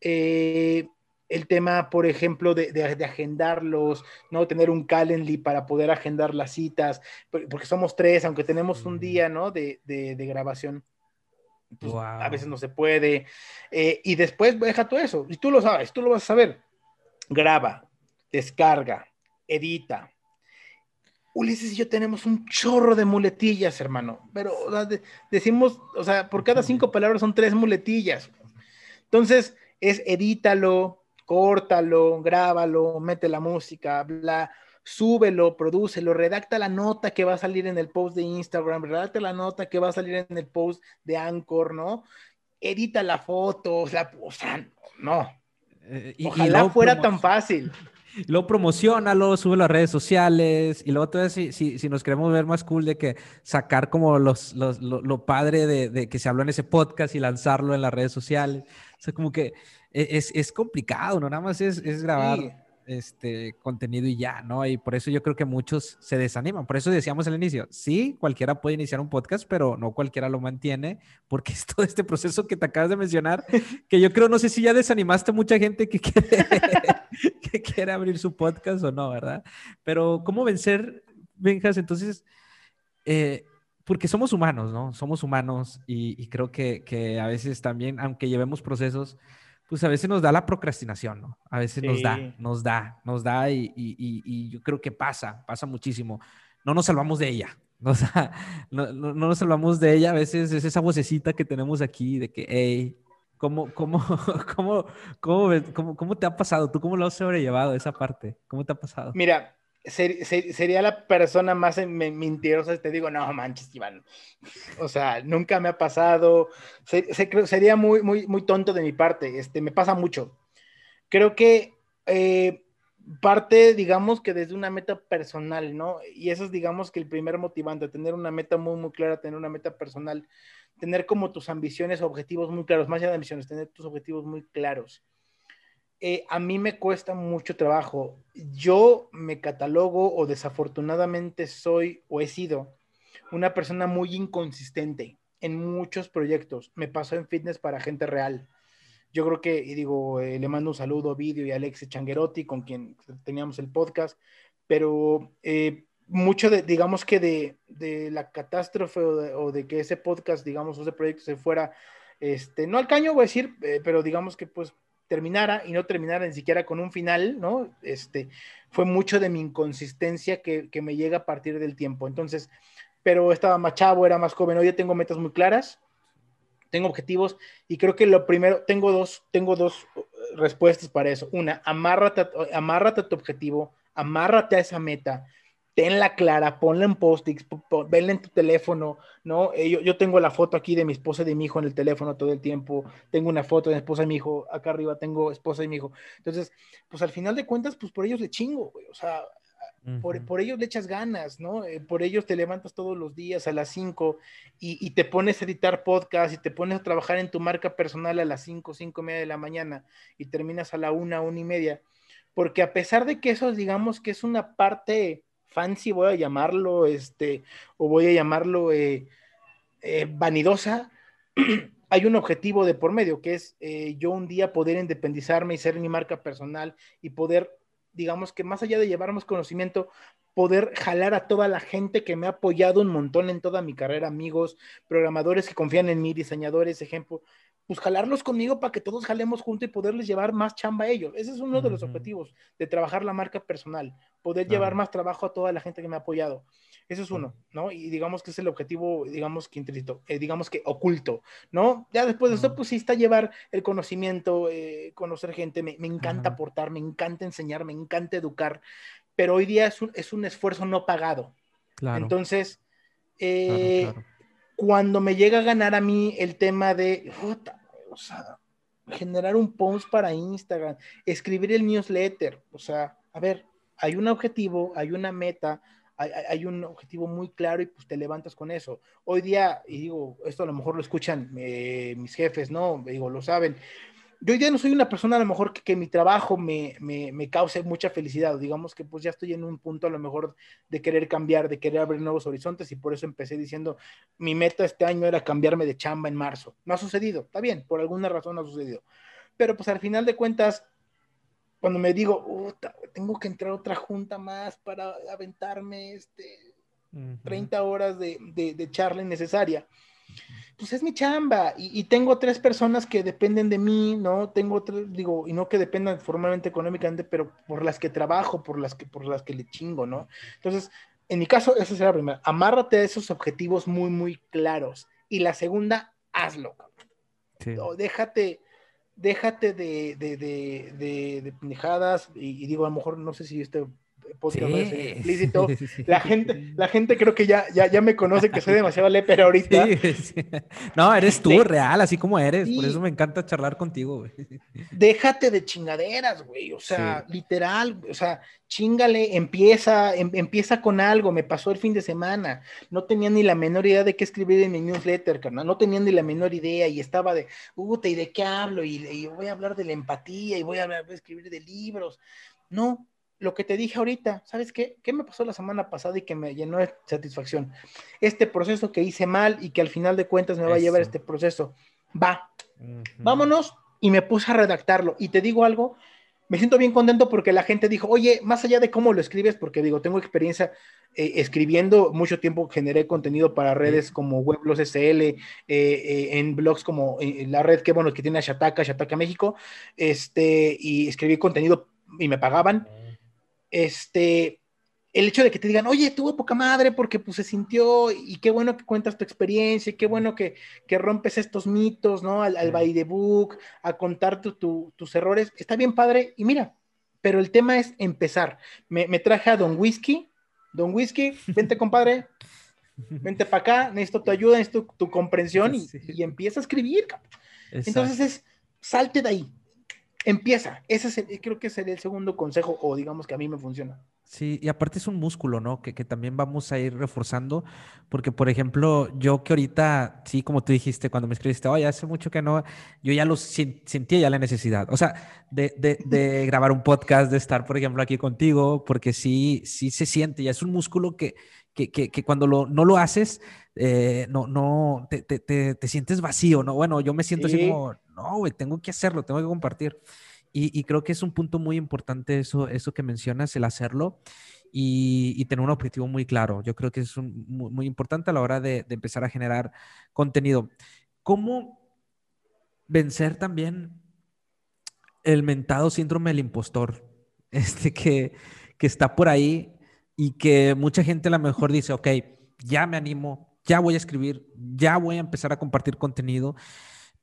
Eh, el tema, por ejemplo, de, de, agendarlos, ¿no? Tener un Calendly para poder agendar las citas, porque somos tres, aunque tenemos un día, ¿no? De, de grabación. Pues, a veces no se puede. Eh, y después deja todo eso. Y tú lo sabes, tú lo vas a saber. Graba, descarga, edita. Ulises y yo tenemos un chorro de muletillas, hermano. Pero decimos, o sea, por cada cinco palabras son tres muletillas. Entonces, es edítalo, córtalo, grábalo, mete la música, bla súbelo, prodúcelo, redacta la nota que va a salir en el post de Instagram, redacta la nota que va a salir en el post de Anchor, ¿no? Edita la foto, o sea, no. Eh, y, Ojalá fuera tan fácil. Luego promocionalo, sube las redes sociales y luego si, si, si, nos queremos ver más cool de que sacar como los, los lo, padre de, de, que se habló en ese podcast y lanzarlo en las redes sociales. O sea, como que e, es, es complicado, ¿no? Nada más es, es grabar este contenido y ya, ¿no? Y por eso yo creo que muchos se desaniman. Por eso decíamos al inicio, sí, cualquiera puede iniciar un podcast, pero no cualquiera lo mantiene, porque es todo este proceso que te acabas de mencionar, que yo creo, no sé si ya desanimaste a mucha gente que quiere, que quiere abrir su podcast o no, ¿verdad? Pero ¿cómo vencer, Benjas? Entonces, eh, porque somos humanos, ¿no? Somos humanos y, creo que, que a veces también, aunque llevemos procesos, pues a veces nos da la procrastinación, ¿no? A veces nos da, nos da, nos da y, y, yo creo que pasa, pasa muchísimo. No nos salvamos de ella, o sea, no, no, nos salvamos de ella. A veces es esa vocecita que tenemos aquí de que, hey, ¿cómo, cómo, cómo, cómo, cómo, te ha pasado? ¿Tú cómo lo has sobrellevado esa parte? ¿Cómo te ha pasado? Mira, sería la persona más mentirosa te digo, no manches, Iván. O sea, nunca me ha pasado. sería muy, muy, muy tonto de mi parte. Este, me pasa mucho. Creo que eh, parte, digamos que desde una meta personal, ¿no? Y eso es, digamos que el primer motivante, tener una meta muy, muy clara, tener una meta personal, tener como tus ambiciones, objetivos muy claros, más allá de ambiciones, tener tus objetivos muy claros. Eh, a mí me cuesta mucho trabajo. Yo me catalogo o desafortunadamente soy o he sido una persona muy inconsistente en muchos proyectos. Me pasó en fitness para gente real. Yo creo que, y digo, eh, le mando un saludo a Video y a Alex Changuerotti, con quien teníamos el podcast, pero eh, mucho de, digamos que de, de la catástrofe o de, o que ese podcast, digamos, ese proyecto se fuera, este, no al caño, voy a decir, pero digamos que pues terminara y no terminara ni siquiera con un final, ¿no? Este, fue mucho de mi inconsistencia que, que me llega a partir del tiempo. Entonces, pero estaba más chavo, era más joven, hoy ya tengo metas muy claras, tengo objetivos y creo que lo primero, tengo dos, tengo dos uh, respuestas para eso. Una, amárrate, amárrate a tu objetivo, amárrate a esa meta, tenla clara, ponla en post-its, venla en tu teléfono, ¿no? Eh, yo, yo, tengo la foto aquí de mi esposa y de mi hijo en el teléfono todo el tiempo, tengo una foto de mi esposa y mi hijo, acá arriba tengo esposa y mi hijo. Entonces, pues al final de cuentas, pues por ellos le chingo, güey, o sea, por, por, ellos le echas ganas, ¿no? Eh, por ellos te levantas todos los días a las 5 y, y, te pones a editar podcast y te pones a trabajar en tu marca personal a las 5, 5 y media de la mañana y terminas a la 1, 1 y media. Porque a pesar de que eso, digamos que es una parte fancy, voy a llamarlo, este, o voy a llamarlo eh, eh, vanidosa, hay un objetivo de por medio, que es eh, yo un día poder independizarme y ser mi marca personal y poder, digamos que más allá de llevarnos conocimiento, poder jalar a toda la gente que me ha apoyado un montón en toda mi carrera, amigos, programadores que confían en mí, diseñadores, ejemplo, pues jalarlos conmigo para que todos jalemos juntos y poderles llevar más chamba a ellos. Ese es uno de los objetivos de trabajar la marca personal, poder llevar más trabajo a toda la gente que me ha apoyado. Ese es uno, ¿no? Y digamos que es el objetivo, digamos que eh, digamos que oculto, ¿no? Ya después de eso, pues sí está llevar el conocimiento, eh, conocer gente, me, encanta aportar, me encanta enseñar, me encanta educar, pero hoy día es un, es un esfuerzo no pagado. Claro. Entonces, eh, cuando me llega a ganar a mí el tema de, generar un post para Instagram, escribir el newsletter, o sea, a ver, hay un objetivo, hay una meta, hay un objetivo muy claro y pues te levantas con eso. Hoy día, y digo, esto a lo mejor lo escuchan eh, mis jefes, ¿no? Digo, lo saben. Yo día no soy una persona a lo mejor que, que mi trabajo me, me, me cause mucha felicidad. Digamos que pues ya estoy en un punto a lo mejor de querer cambiar, de querer abrir nuevos horizontes y por eso empecé diciendo, mi meta este año era cambiarme de chamba en marzo. No ha sucedido, está bien, por alguna razón no ha sucedido. Pero pues al final de cuentas, cuando me digo, "Uta, tengo que entrar a otra junta más para aventarme este, 30 horas de, de, de charla innecesaria. Pues es mi chamba y, y tengo tres personas que dependen de mí, ¿no? Tengo tres, digo, y no que dependan formalmente económicamente, pero por las que trabajo, por las que, por las que le chingo, ¿no? Entonces, en mi caso, esa será la primera. Amárrate a esos objetivos muy, muy claros. Y la segunda, hazlo. Sí. Déjate, déjate de, de, de, de, de pendejadas. Y, y digo, a lo mejor no sé si este podcast explícito. Sí. La gente, la gente creo que ya, ya, ya me conoce que soy demasiado lepera ahorita. Sí. No, eres tú, real, así como eres. Por eso me encanta charlar contigo, güey. Déjate de chingaderas, güey. O sea, literal, o sea, chingale, empieza, em- empieza con algo. Me pasó el fin de semana. No tenía ni la menor idea de qué escribir en mi newsletter, carnal. No tenía ni la menor idea y estaba de, puta, ¿y de qué hablo? Y, y voy a hablar de la empatía y voy a, hablar- voy a escribir de libros. No, lo que te dije ahorita, ¿sabes qué? ¿Qué me pasó la semana pasada y que me llenó de satisfacción? Este proceso que hice mal y que al final de cuentas me va a llevar este proceso. Va, vámonos y me puse a redactarlo. Y te digo algo, me siento bien contento porque la gente dijo, oye, más allá de cómo lo escribes, porque digo, tengo experiencia eh, escribiendo, mucho tiempo generé contenido para redes como Weblos SL, eh, eh, en blogs como eh, la red que, bueno, que tiene Shataka, Shataka México, este, y escribí contenido y me pagaban. Este, el hecho de que te digan, oye, tuvo poca madre porque pues se sintió y qué bueno que cuentas tu experiencia y qué bueno que, que rompes estos mitos, ¿no? Al, al by the book, a contar tu- tu- tus errores. Está bien padre y mira, pero el tema es empezar. Me, me traje a Don Whisky. Don Whisky, vente compadre, vente para acá, necesito tu ayuda, necesito tu, tu comprensión y, Sí. y empieza a escribir. Exacto. Entonces es, salte de ahí, empieza. Ese es el- creo que sería el segundo consejo o digamos que a mí me funciona. Sí, y aparte es un músculo, ¿no? Que, que también vamos a ir reforzando, porque por ejemplo, yo que ahorita, sí, como tú dijiste, cuando me escribiste, oye, hace mucho que no, yo ya lo sen- sentía ya la necesidad, o sea, de, de, de grabar un podcast, de estar, por ejemplo, aquí contigo, porque sí, sí se siente, ya es un músculo que, que, que, que cuando lo, no lo haces, eh, no, no, te, te, te, te sientes vacío, ¿no? Bueno, yo me siento así Sí. como, no, güey, tengo que hacerlo, tengo que compartir. Y, creo que es un punto muy importante eso, eso que mencionas, el hacerlo y, tener un objetivo muy claro. Yo creo que es muy, importante a la hora de, de empezar a generar contenido. ¿Cómo vencer también el mentado síndrome del impostor? Este que, que está por ahí y que mucha gente a lo mejor dice, ok, ya me animo, ya voy a escribir, ya voy a empezar a compartir contenido.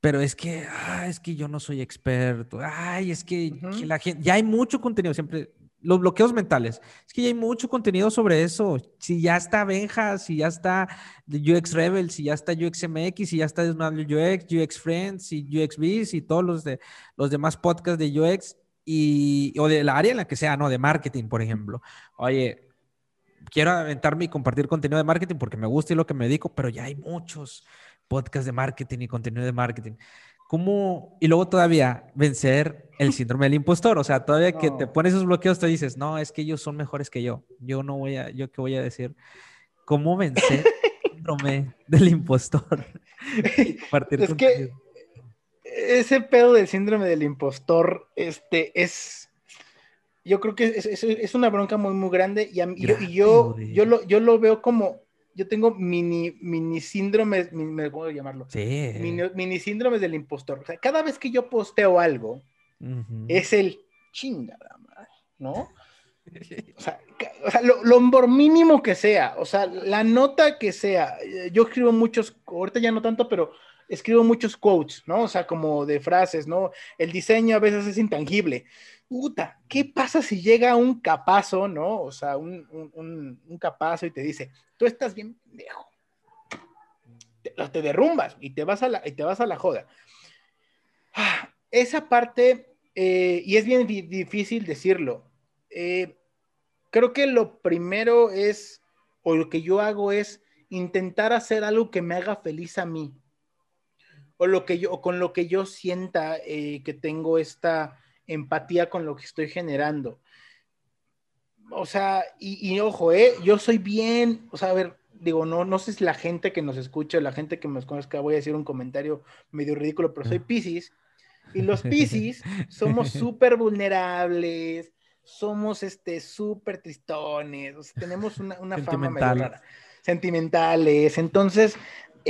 Pero es que, ah, es que yo no soy experto. Ay, es que, la gente, ya hay mucho contenido, siempre, los bloqueos mentales. Es que ya hay mucho contenido sobre eso. Si ya está Benja, si ya está UX Rebel, si ya está UXMX, si ya está Dismantle UX, UX Friends y UXBs y todos los, de, los demás podcasts de UX y, o de la área en la que sea, ¿no? De marketing, por ejemplo. Oye, quiero aventarme y compartir contenido de marketing porque me gusta y lo que me dedico, pero ya hay muchos podcasts de marketing y contenido de marketing. ¿Cómo? Y luego todavía vencer el síndrome del impostor. O sea, todavía que te No. pones esos bloqueos, te dices, no, es que ellos son mejores que yo. Yo no voy a, yo qué voy a decir. ¿Cómo vencer el síndrome del impostor? Compartir Es que ese pedo del síndrome del impostor, este, es, yo creo que es, es- es una bronca muy, muy grande y, a mí- yo, yo lo, yo lo veo como, yo tengo mini, mini síndromes, mini, me- ¿cómo llamarlo? Sí. Mini, mini síndromes del impostor. O sea, cada vez que yo posteo algo, es el chingada madre, ¿no? O sea, ca- o sea, lo, lo por mínimo que sea, o sea, la nota que sea. eh, Yo escribo muchos, ahorita ya no tanto, pero escribo muchos quotes, ¿no? O sea, como de frases, ¿no? El diseño a veces es intangible. Puta, ¿qué pasa si llega un capazo, ¿no? O sea, un, un, capazo y te dice, tú estás bien pendejo. Te, te derrumbas y te vas a la, y te vas a la joda. Ah, Esa parte, eh, y es bien di- difícil decirlo, eh, creo que lo primero es o lo que yo hago es intentar hacer algo que me haga feliz a mí, o lo que yo, con lo que yo sienta eh, que tengo esta empatía con lo que estoy generando. O sea, y, y ojo, eh, yo soy bien, o sea, a ver, digo, no, no sé si la gente que nos escucha o la gente que nos conozca, voy a decir un comentario medio ridículo, pero soy Pisces. Y los Pisces somos súper vulnerables, somos este súper tristones, o sea, tenemos una, una fama medio rara. Sentimentales. Entonces,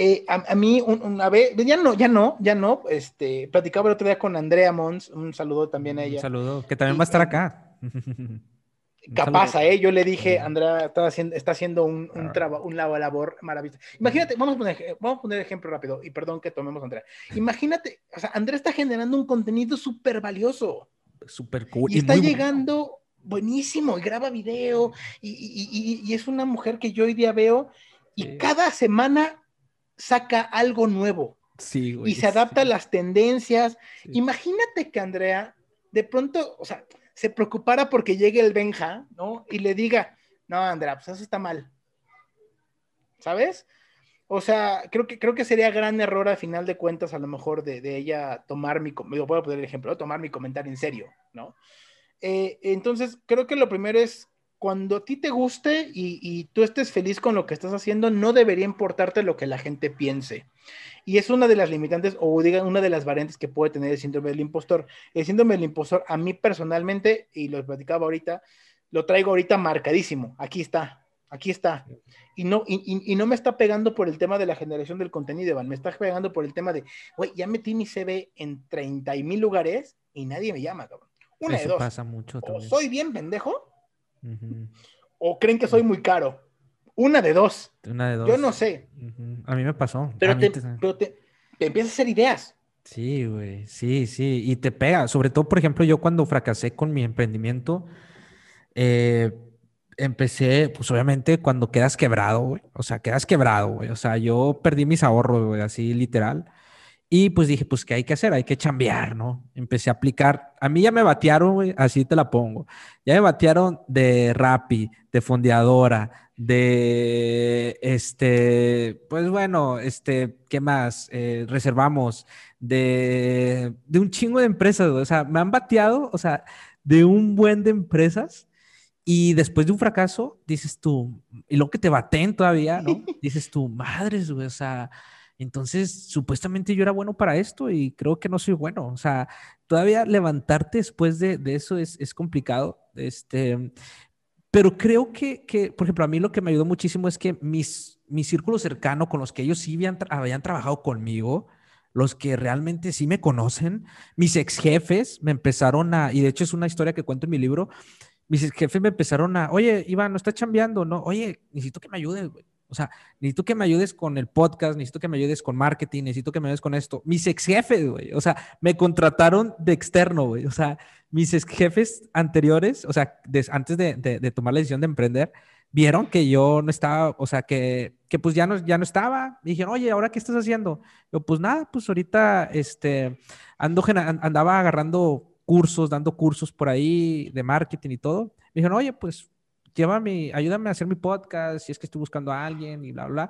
eh, a, a, mí una vez, ya no, ya no, ya no, este, platicaba el otro día con Andrea Mons, un saludo también a ella. Un saludo, que también va a estar acá. Capaz, ¿eh? Yo le dije, Andrea está haciendo, está haciendo un, un, trabajo, un labor maravilloso. Imagínate, vamos a, poner, vamos a poner ejemplo rápido, y perdón que tomemos Andrea. Imagínate, o sea, Andrea está generando un contenido súper valioso. Súper cool. Y, y está llegando bueno. buenísimo, y graba video, y, y, y, es una mujer que yo hoy día veo, y sí. cada semana saca algo nuevo. Sí, güey. Y se adapta sí. a las tendencias. Sí. Imagínate que Andrea, de pronto, o sea, se preocupara porque llegue el Benja, ¿no? Y le diga, no, Andrea, pues eso está mal. ¿Sabes? O sea, creo que, creo que sería gran error al final de cuentas, a lo mejor, de, de ella tomar mi, voy a poner el ejemplo, tomar mi comentario en serio, ¿no? Eh, entonces, creo que lo primero es, cuando a ti te guste y, y, tú estés feliz con lo que estás haciendo, no debería importarte lo que la gente piense. Y es una de las limitantes, o digan, una de las variantes que puede tener el síndrome del impostor. El síndrome del impostor, a mí personalmente, y lo platicaba ahorita, lo traigo ahorita marcadísimo. Aquí está, aquí está. Y no, y, y, no me está pegando por el tema de la generación del contenido, Iván. Me está pegando por el tema de, güey, ya metí mi CV en 30 mil lugares y nadie me llama, cabrón. Una Eso de dos. pasa mucho o soy bien pendejo, uh -huh. o creen que soy muy caro. Una de dos. Una de dos. Yo no sé. Uh -huh. A mí me pasó. Pero, te, te... pero te, te, empiezas a hacer ideas. Sí, güey. Sí, sí. Y te pega. Sobre todo, por ejemplo, yo cuando fracasé con mi emprendimiento, eh, empecé, pues obviamente cuando quedas quebrado, güey. O sea, quedas quebrado, güey. O sea, yo perdí mis ahorros, güey, así literal. Y pues dije, pues, ¿qué hay que hacer? Hay que chambear, ¿no? Empecé a aplicar. A mí ya me batearon, güey, así te la pongo. Ya me batearon de Rappi, de fondeadora, de, este, pues bueno, este, ¿qué más? Eh, reservamos, de, de un chingo de empresas, güey. O sea, me han bateado, o sea, de un buen de empresas. Y después de un fracaso, dices tú, y lo que te baten todavía, ¿no? Dices tú, madres, güey, o sea, entonces, supuestamente yo era bueno para esto y creo que no soy bueno. O sea, todavía levantarte después de, eso es, complicado. Este, pero creo que, que, por ejemplo, a mí lo que me ayudó muchísimo es que mis, mi círculo cercano con los que ellos sí habían, trabajado conmigo, los que realmente sí me conocen, mis ex jefes me empezaron a, y de hecho es una historia que cuento en mi libro, mis ex jefes me empezaron a, oye, Iván, no está chambeando, ¿no? Oye, necesito que me ayudes, güey. O sea, necesito que me ayudes con el podcast, necesito que me ayudes con marketing, necesito que me ayudes con esto. Mis ex jefes, güey, o sea, me contrataron de externo, güey. O sea, mis ex jefes anteriores, o sea, antes de, de, de, tomar la decisión de emprender, vieron que yo no estaba, o sea, que, que pues ya no, ya no estaba. Me dijeron, oye, ¿ahora qué estás haciendo? Yo, pues nada, pues ahorita este, ando, andaba agarrando cursos, dando cursos por ahí de marketing y todo. Me dijeron, oye, pues llévame, ayúdame a hacer mi podcast, si es que estoy buscando a alguien y bla, bla.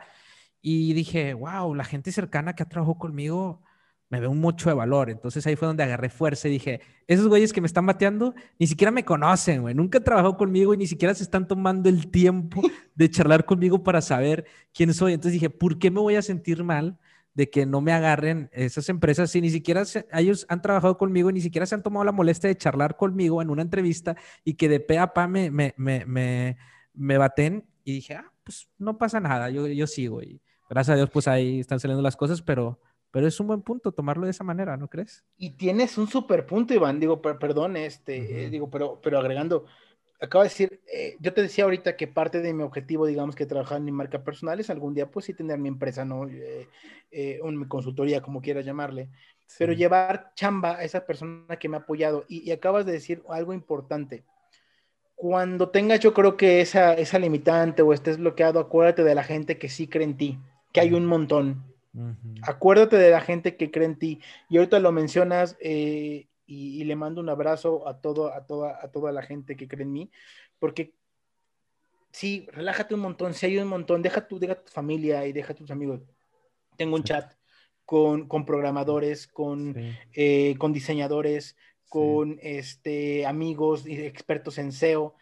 Y dije, wow, la gente cercana que ha trabajado conmigo me ve un mucho de valor. Entonces ahí fue donde agarré fuerza y dije, esos güeyes que me están bateando ni siquiera me conocen, güey. Nunca han trabajado conmigo y ni siquiera se están tomando el tiempo de charlar conmigo para saber quién soy. Entonces dije, ¿por qué me voy a sentir mal? De que no me agarren esas empresas si ni siquiera se, ellos han trabajado conmigo y ni siquiera se han tomado la molestia de charlar conmigo en una entrevista y que de pe a pa me, me, me, me, me baten y dije, ah, pues no pasa nada, yo, yo sigo y gracias a Dios pues ahí están saliendo las cosas, pero, pero es un buen punto tomarlo de esa manera, ¿no crees? Y tienes un super punto, Iván, digo, per perdón, este, uh -huh. eh, digo, pero, pero agregando, acabo de decir, eh, yo te decía ahorita que parte de mi objetivo, digamos, que trabajar en mi marca personal es algún día, pues sí, tener mi empresa, ¿no? Eh, eh, una consultoría, como quieras llamarle, sí. pero llevar chamba a esa persona que me ha apoyado. Y, y, acabas de decir algo importante. Cuando tengas, yo creo que esa, esa limitante o estés bloqueado, acuérdate de la gente que sí cree en ti, que hay un montón. Uh -huh. Acuérdate de la gente que cree en ti. Y ahorita lo mencionas, eh, y, y, le mando un abrazo a, todo, a, toda, a toda la gente que cree en mí, porque sí, relájate un montón, si hay un montón, deja tu, deja tu familia y deja tus amigos. Tengo un chat con, con programadores, con, Sí. eh, con diseñadores, con este, amigos y expertos en SEO,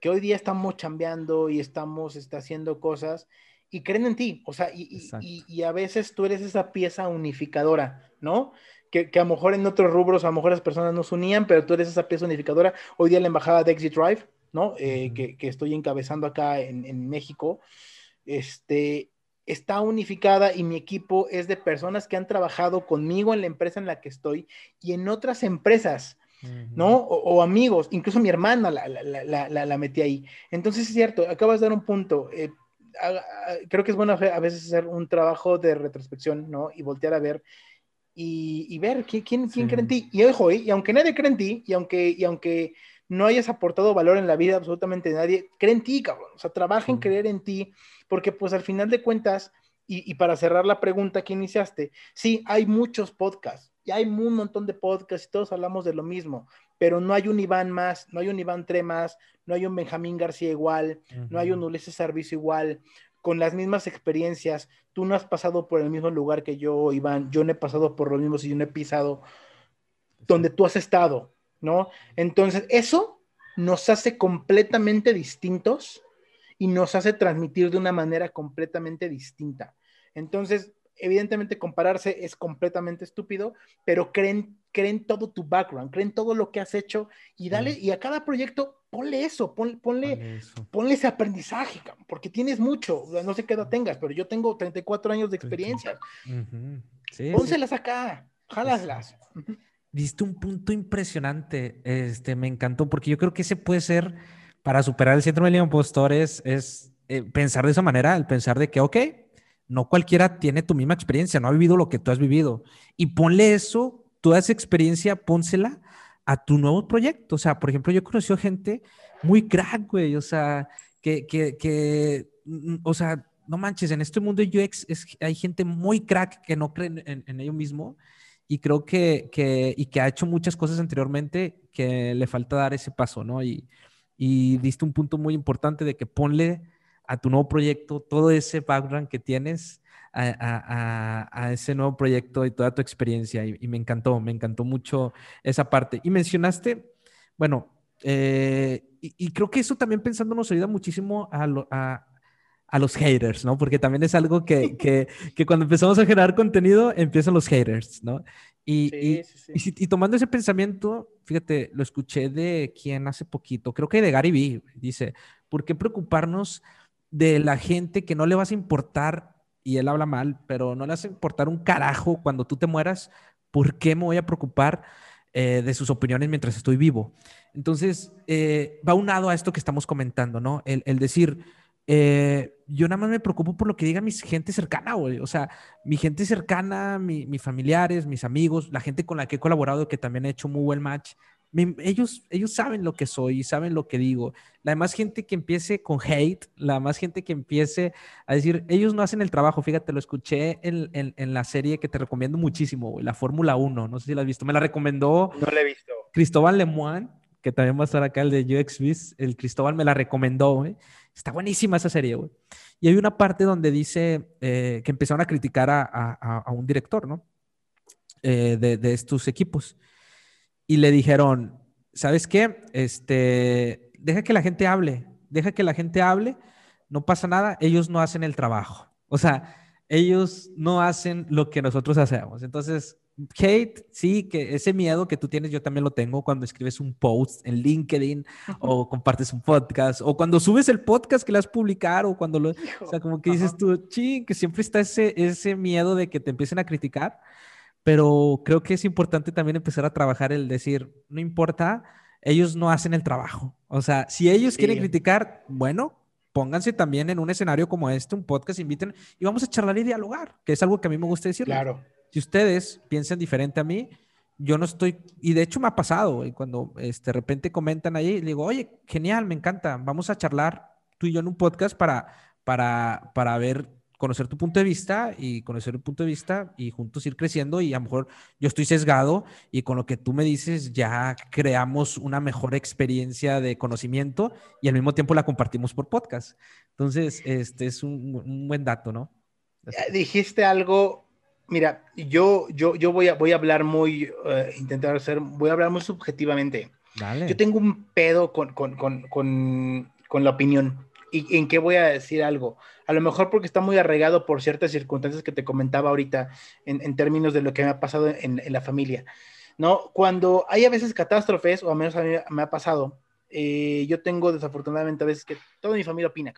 que hoy día estamos chambeando y estamos este, haciendo cosas y creen en ti, o sea, y- y a veces tú eres esa pieza unificadora, ¿no? Que, que a lo mejor en otros rubros, a lo mejor las personas no se unían, pero tú eres esa pieza unificadora. Hoy día la embajada de Exit Drive, ¿no? Eh, que, que estoy encabezando acá en, en México, este, está unificada y mi equipo es de personas que han trabajado conmigo en la empresa en la que estoy y en otras empresas, ¿no? O, o amigos, incluso mi hermana la, la, la, la, la- la metí ahí. Entonces es cierto, acabas de dar un punto. eh, a- a- creo que es bueno a veces hacer un trabajo de retrospección, ¿no? Y voltear a ver y, y ver quién, quién, quién Sí. cree en ti. Y ojo, ¿eh? y aunque nadie cree en ti, y aunque, y aunque no hayas aportado valor en la vida absolutamente nadie, cree en ti, cabrón. O sea, trabaja en creer en ti, porque pues al final de cuentas, y, y para cerrar la pregunta que iniciaste, sí, hay muchos podcasts, y hay un montón de podcasts y todos hablamos de lo mismo, pero no hay un Iván más, no hay un Iván Tre más, no hay un Benjamín García igual, no hay un Ulises Servicio igual, con las mismas experiencias. Tú no has pasado por el mismo lugar que yo, Iván. Yo no he pasado por lo mismo si yo no he pisado donde tú has estado, ¿no? Entonces, eso nos hace completamente distintos y nos hace transmitir de una manera completamente distinta. Entonces, evidentemente compararse es completamente estúpido, pero creen, creen todo tu background, creen todo lo que has hecho y dale, y a cada proyecto ponle eso, pon- ponle, Vale, eso. ponle ese aprendizaje, porque tienes mucho, no sé qué edad tengas, pero yo tengo 34 años de experiencia. Sí, sí. Pónselas acá, jálaslas. Diste un punto impresionante, este, me encantó, porque yo creo que ese puede ser, para superar el síndrome del impostor, es, es eh, pensar de esa manera, el pensar de que, ok, no cualquiera tiene tu misma experiencia, no ha vivido lo que tú has vivido, y ponle eso, toda esa experiencia, pónsela a tu nuevo proyecto. O sea, por ejemplo, yo he conocido gente muy crack, güey, o sea, que, que, que, mm, o sea, no manches, en este mundo de UX hay gente muy crack que no cree en, en, en ello mismo y creo que, que, y que ha hecho muchas cosas anteriormente que le falta dar ese paso, ¿no? Y, y diste un punto muy importante de que ponle a tu nuevo proyecto todo ese background que tienes a, a, a, ese nuevo proyecto y toda tu experiencia. Y, y, me encantó, me encantó mucho esa parte. Y mencionaste, bueno, eh, y, y, creo que eso también pensando nos ayuda muchísimo a, lo, a, a los haters, ¿no? Porque también es algo que, que, que, cuando empezamos a generar contenido empiezan los haters, ¿no? Y, sí, y, sí, sí. y, tomando ese pensamiento, fíjate, lo escuché de quien hace poquito, creo que de Gary Vee, dice, ¿por qué preocuparnos de la gente que no le vas a importar, y él habla mal, pero no le vas a importar un carajo cuando tú te mueras? ¿Por qué me voy a preocupar eh, de sus opiniones mientras estoy vivo? Entonces, eh, va unado a esto que estamos comentando, ¿no? El, el decir, eh, yo nada más me preocupo por lo que diga mi gente cercana, güey. O sea, mi gente cercana, mi, mis familiares, mis amigos, la gente con la que he colaborado, que también he hecho muy buen match. Me, ellos, ellos saben lo que soy y saben lo que digo. La demás gente que empiece con hate, la más gente que empiece a decir, ellos no hacen el trabajo. Fíjate, lo escuché en, en, en la serie que te recomiendo muchísimo, güey, la Fórmula 1. No sé si la has visto. Me la recomendó. No la he visto. Cristóbal Lemoine, que también va a estar acá, el de UXBiz. El Cristóbal me la recomendó, güey. Está buenísima esa serie, güey. Y hay una parte donde dice eh, que empezaron a criticar a, a, a un director, ¿no? Eh, de, de, estos equipos. Y le dijeron, ¿sabes qué? Este, deja que la gente hable, deja que la gente hable, no pasa nada, ellos no hacen el trabajo. O sea, ellos no hacen lo que nosotros hacemos. Entonces, hate, sí, que ese miedo que tú tienes, yo también lo tengo cuando escribes un post en LinkedIn o compartes un podcast o cuando subes el podcast que le has publicar o cuando lo, o sea, como que dices tú, ching, que siempre está ese, ese miedo de que te empiecen a criticar, pero creo que es importante también empezar a trabajar el decir, no importa, ellos no hacen el trabajo. O sea, si ellos sí. quieren criticar, bueno, pónganse también en un escenario como este, un podcast, inviten y vamos a charlar y dialogar, que es algo que a mí me gusta decir. Claro. Si ustedes piensan diferente a mí, yo no estoy, y de hecho me ha pasado, güey, cuando este, de repente comentan ahí, digo, oye, genial, me encanta, vamos a charlar tú y yo en un podcast para, para, para ver conocer tu punto de vista y conocer el punto de vista y juntos ir creciendo y a lo mejor yo estoy sesgado y con lo que tú me dices ya creamos una mejor experiencia de conocimiento y al mismo tiempo la compartimos por podcast. Entonces, este es un, un buen dato, ¿no? Dijiste algo, mira, yo, yo, yo voy, a, voy a hablar muy, eh, intentar hacer, voy a hablar muy subjetivamente. Dale. Yo tengo un pedo con, con, con, con la opinión. ¿Y en qué voy a decir algo? A lo mejor porque está muy arraigado por ciertas circunstancias que te comentaba ahorita en, en términos de lo que me ha pasado en, en, la familia. ¿No? Cuando hay a veces catástrofes, o al menos a mí me ha pasado, eh, yo tengo desafortunadamente a veces que toda mi familia opina.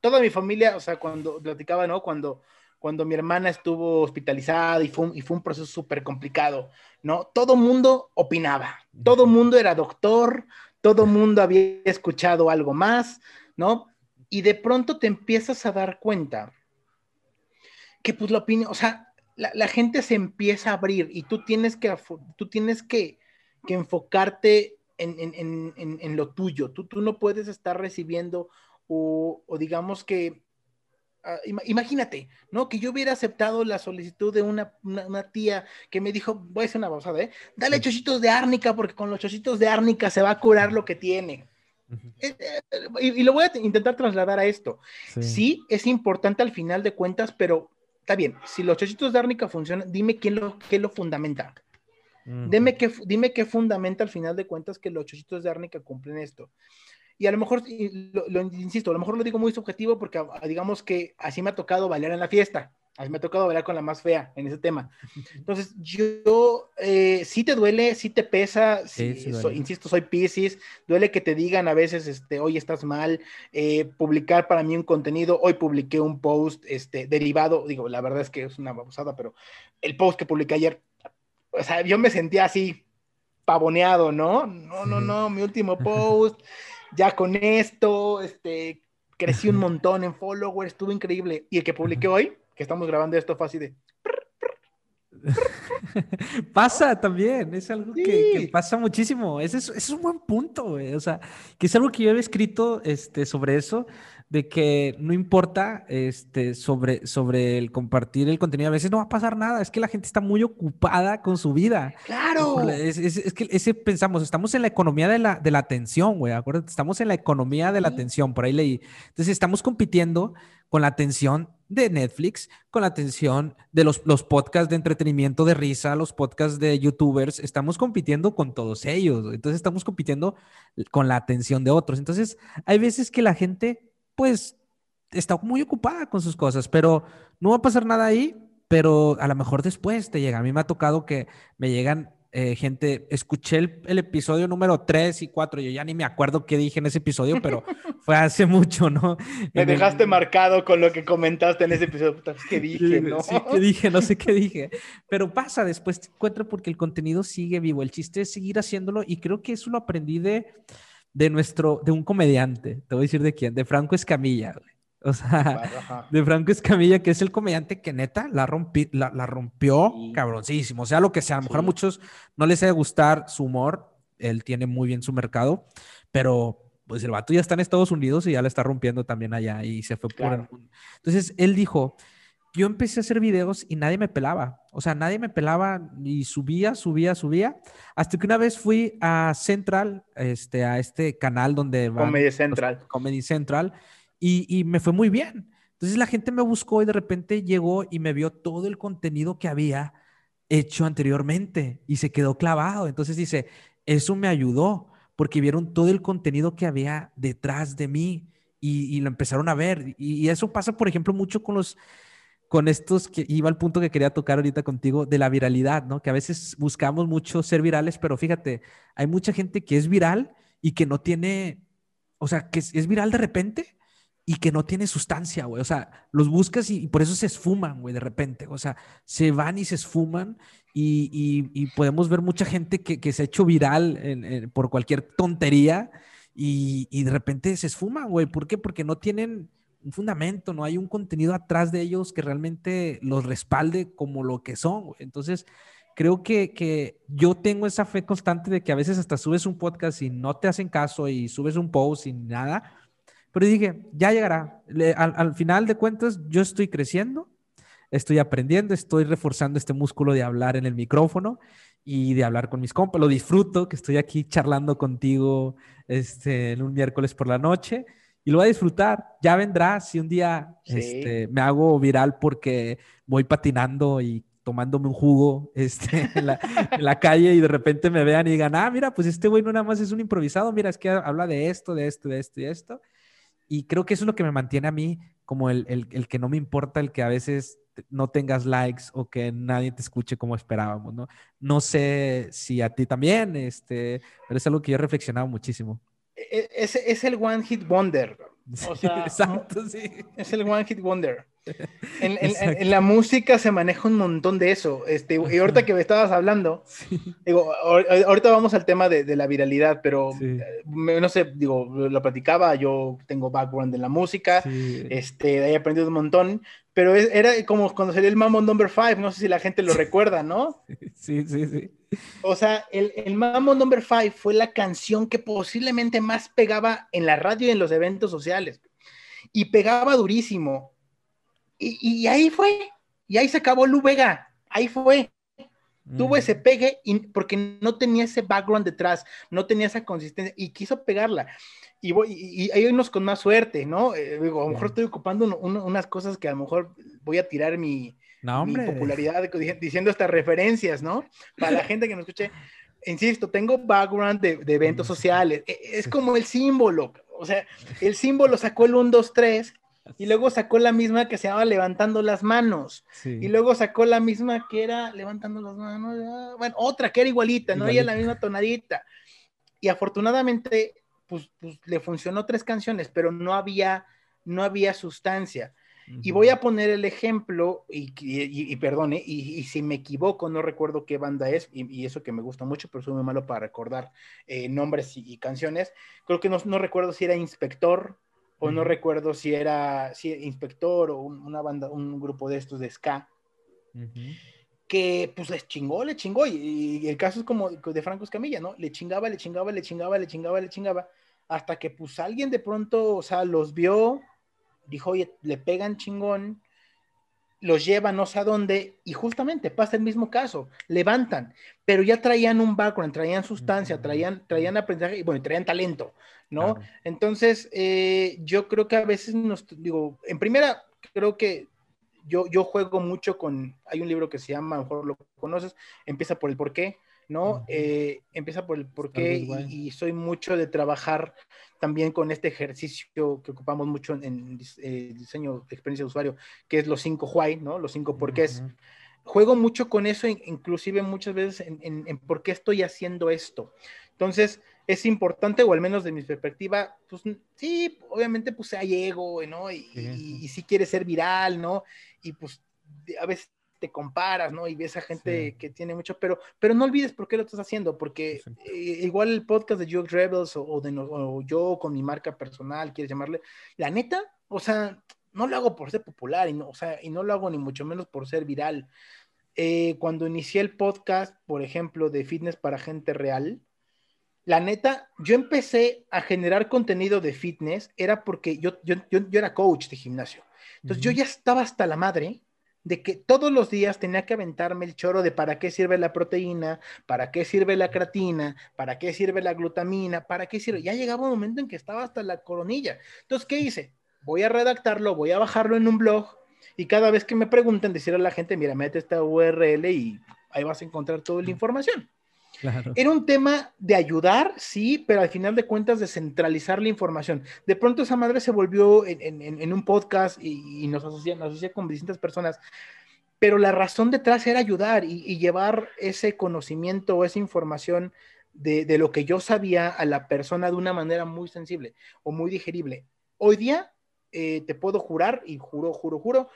Toda mi familia, o sea, cuando platicaba, ¿no? Cuando, cuando mi hermana estuvo hospitalizada y fue un, y fue un proceso súper complicado, ¿no? Todo mundo opinaba, todo mundo era doctor, todo mundo había escuchado algo más, ¿no? Y de pronto te empiezas a dar cuenta que pues la opinión, o sea, la, la gente se empieza a abrir y tú tienes que, tú tienes que, que enfocarte en, en, en, en, lo tuyo, tú, tú no puedes estar recibiendo o, o digamos que Uh, imagínate, ¿no? Que yo hubiera aceptado la solicitud de una, una, una, tía que me dijo, voy a hacer una babosada, ¿eh? Dale chochitos de árnica porque con los chochitos de árnica se va a curar lo que tiene. Uh -huh. y, y, lo voy a intentar trasladar a esto. Sí. sí. es importante al final de cuentas, pero está bien, si los chochitos de árnica funcionan, dime quién lo, qué lo fundamenta. Uh -huh. dime, qué, dime qué fundamenta al final de cuentas que los chochitos de árnica cumplen esto y a lo mejor, lo, lo, insisto, a lo mejor lo digo muy subjetivo porque ah, digamos que así me ha tocado bailar en la fiesta, así me ha tocado bailar con la más fea en ese tema. Entonces, yo, eh, sí te duele, sí te pesa, sí, sí, soy, insisto, soy Pisces, duele que te digan a veces, este, hoy estás mal, eh, publicar para mí un contenido, hoy publiqué un post este, derivado, digo, la verdad es que es una babosada, pero el post que publiqué ayer, o sea, yo me sentía así, pavoneado, ¿no? No, no, no, mi último post ya con esto, este, crecí un montón en followers, estuvo increíble. Y el que publiqué hoy, que estamos grabando esto, fue así de... pasa también, es algo sí. que, que, pasa muchísimo. Ese es, es, un buen punto, güey. O sea, que es algo que yo había escrito este, sobre eso, de que no importa este, sobre, sobre el compartir el contenido, a veces no va a pasar nada, es que la gente está muy ocupada con su vida. Claro. Es, es, es que ese pensamos, estamos en la economía de la, de la atención, güey, acuérdate, estamos en la economía de la atención, por ahí leí. Entonces estamos compitiendo con la atención de Netflix, con la atención de los, los podcasts de entretenimiento de risa, los podcasts de youtubers, estamos compitiendo con todos ellos, entonces estamos compitiendo con la atención de otros. Entonces hay veces que la gente pues está muy ocupada con sus cosas, pero no va a pasar nada ahí, pero a lo mejor después te llega. A mí me ha tocado que me llegan eh, gente, escuché el, el, episodio número 3 y 4, yo ya ni me acuerdo qué dije en ese episodio, pero fue hace mucho, ¿no? Me dejaste el... marcado con lo que comentaste en ese episodio, ¿qué dije, no? Sí, ¿qué dije? No sé qué dije, pero pasa, después te encuentro porque el contenido sigue vivo, el chiste es seguir haciéndolo y creo que eso lo aprendí de de nuestro, de un comediante, te voy a decir de quién, de Franco Escamilla, güey. O sea, Ajá. de Franco Escamilla, que es el comediante que neta la, rompi, la, la rompió sí. cabroncísimo. O sea, lo que sea, a lo mejor sí. a muchos no les debe gustar su humor, él tiene muy bien su mercado, pero pues el vato ya está en Estados Unidos y ya la está rompiendo también allá y se fue claro. por el mundo. Entonces, él dijo, yo empecé a hacer videos y nadie me pelaba. O sea, nadie me pelaba y subía, subía, subía. Hasta que una vez fui a Central, este, a este canal donde va. Comedy Central. Comedy Central. Y, me fue muy bien. Entonces la gente me buscó y de repente llegó y me vio todo el contenido que había hecho anteriormente y se quedó clavado. Entonces dice, eso me ayudó porque vieron todo el contenido que había detrás de mí y, lo empezaron a ver. Y, eso pasa, por ejemplo, mucho con los con estos que iba al punto que quería tocar ahorita contigo de la viralidad, ¿no? Que a veces buscamos mucho ser virales, pero fíjate, hay mucha gente que es viral y que no tiene, o sea, que es viral de repente y que no tiene sustancia, güey. O sea, los buscas y, por eso se esfuman, güey, de repente. O sea, se van y se esfuman y, y, podemos ver mucha gente que, que se ha hecho viral por cualquier tontería y, de repente se esfuman, güey. ¿Por qué? Porque no tienen un fundamento, no hay un contenido atrás de ellos que realmente los respalde como lo que son. Entonces, creo que, que, yo tengo esa fe constante de que a veces hasta subes un podcast y no te hacen caso y subes un post y nada, Pero dije, ya llegará. Le- al, al final de cuentas, yo estoy creciendo, estoy aprendiendo, estoy reforzando este músculo de hablar en el micrófono y de hablar con mis compas. Lo disfruto, que estoy aquí charlando contigo este, en un miércoles por la noche y lo voy a disfrutar. Ya vendrá si un día Sí. este, me hago viral porque voy patinando y tomándome un jugo este, en, la, en la calle y de repente me vean y digan, ah, mira, pues este güey no nada más es un improvisado, mira, es que habla de esto, de esto, de esto y esto. Y creo que eso es lo que me mantiene a mí como el, el, el que no me importa, el que a veces no tengas likes o que nadie te escuche como esperábamos, ¿no? No sé si a ti también, este, pero es algo que yo he reflexionado muchísimo. E- Es, es el One Hit Wonder. O sea, Exacto, sí. Es el One Hit Wonder. En, la música se maneja un montón de eso. Este, y ahorita que me estabas hablando, digo, ahor- ahorita vamos al tema de, de la viralidad, pero Sí. eh, no sé, digo, lo platicaba, yo tengo background en la música, Sí. este, he aprendido un montón, pero es- era como cuando salió el Mambo Number 5, no sé si la gente lo recuerda, ¿no? Sí, sí, sí. O sea, el, el Mambo Number 5 fue la canción que posiblemente más pegaba en la radio y en los eventos sociales. Y pegaba durísimo. Y, y ahí fue. Y ahí se acabó Lu Vega. Ahí fue. Tuvo Mm. ese pegue y- porque no tenía ese background detrás, no tenía esa consistencia y quiso pegarla. Y, voy, y, y hay unos con más suerte, ¿no? Eh, digo, a lo mejor estoy ocupando un- un- unas cosas que a lo mejor voy a tirar mi, No, mi popularidad di- diciendo estas referencias, ¿no? Para la gente que nos escuche, insisto, tengo background de, de eventos Mm, sociales. E- Es como el símbolo. O sea, el símbolo sacó el 1, 2, 3 y luego sacó la misma que se llama levantando las manos. Sí. Y luego sacó la misma que era levantando las manos. Bueno, otra que era igualita, ¿no? Ella la Igualita. misma tonadita. Y afortunadamente, pues, pues, le funcionó tres canciones, pero no había, no había sustancia. Y voy a poner el ejemplo, y, y- y perdone, y, y si me equivoco, no recuerdo qué banda es, y, eso que me gusta mucho, pero soy muy malo para recordar eh, nombres y, y canciones. Creo que no, no recuerdo si era Inspector, o no recuerdo si era si Inspector o un- una banda, un grupo de estos de ska, que pues les chingó, le chingó, y, y el caso es como de Franco Escamilla, ¿no? Le chingaba, le chingaba, le chingaba, le chingaba, le chingaba, hasta que pues alguien de pronto, o sea, los vio, dijo, oye, le pegan chingón, los lleva no sé a dónde, y justamente pasa el mismo caso, levantan, pero ya traían un background, traían sustancia, traían, traían aprendizaje, y bueno, traían talento, ¿no? Claro. Entonces, eh, yo creo que a veces nos, digo, en primera, creo que yo, yo juego mucho con, hay un libro que se llama, a lo mejor lo conoces, empieza por el por qué, ¿no? Eh, empieza por el por qué y soy mucho de trabajar también con este ejercicio que ocupamos mucho en, en eh, diseño de experiencia de usuario, que es los cinco why, ¿no? Los cinco porqués Ujú. juego mucho con eso, in- inclusive muchas veces en, en- en por qué estoy haciendo esto. Entonces, es importante, o al menos de mi perspectiva, pues sí, obviamente pues hay ego, ¿no? Y, Sí. y, y sí quieres ser viral, ¿no? Y pues a veces te comparas, ¿no? Y ves a gente Sí. que tiene mucho, pero, pero no olvides por qué lo estás haciendo, porque eh, igual el podcast de Joke Rebels o, o de no- o yo con mi marca personal, quieres llamarle, la neta, o sea, no lo hago por ser popular y no, o sea, y no lo hago ni mucho menos por ser viral. Eh, cuando inicié el podcast, por ejemplo, de fitness para gente real, la neta, yo empecé a generar contenido de fitness, era porque yo, yo, yo, yo era coach de gimnasio. Entonces yo ya estaba hasta la madre de que todos los días tenía que aventarme el choro de para qué sirve la proteína, para qué sirve la creatina, para qué sirve la glutamina, para qué sirve. Ya llegaba un momento en que estaba hasta la coronilla. Entonces, ¿qué hice? Voy a redactarlo, voy a bajarlo en un blog y cada vez que me pregunten, decirle a la gente, mira, mete esta URL y ahí vas a encontrar toda la información. Era un tema de ayudar, sí, pero al final de cuentas de centralizar la información. De pronto esa madre se volvió en, un podcast y, nos, asocia, con distintas personas, pero la razón detrás era ayudar y, llevar ese conocimiento o esa información de, de lo que yo sabía a la persona de una manera muy sensible o muy digerible. Hoy día eh, te puedo jurar, y juro, juro, juro,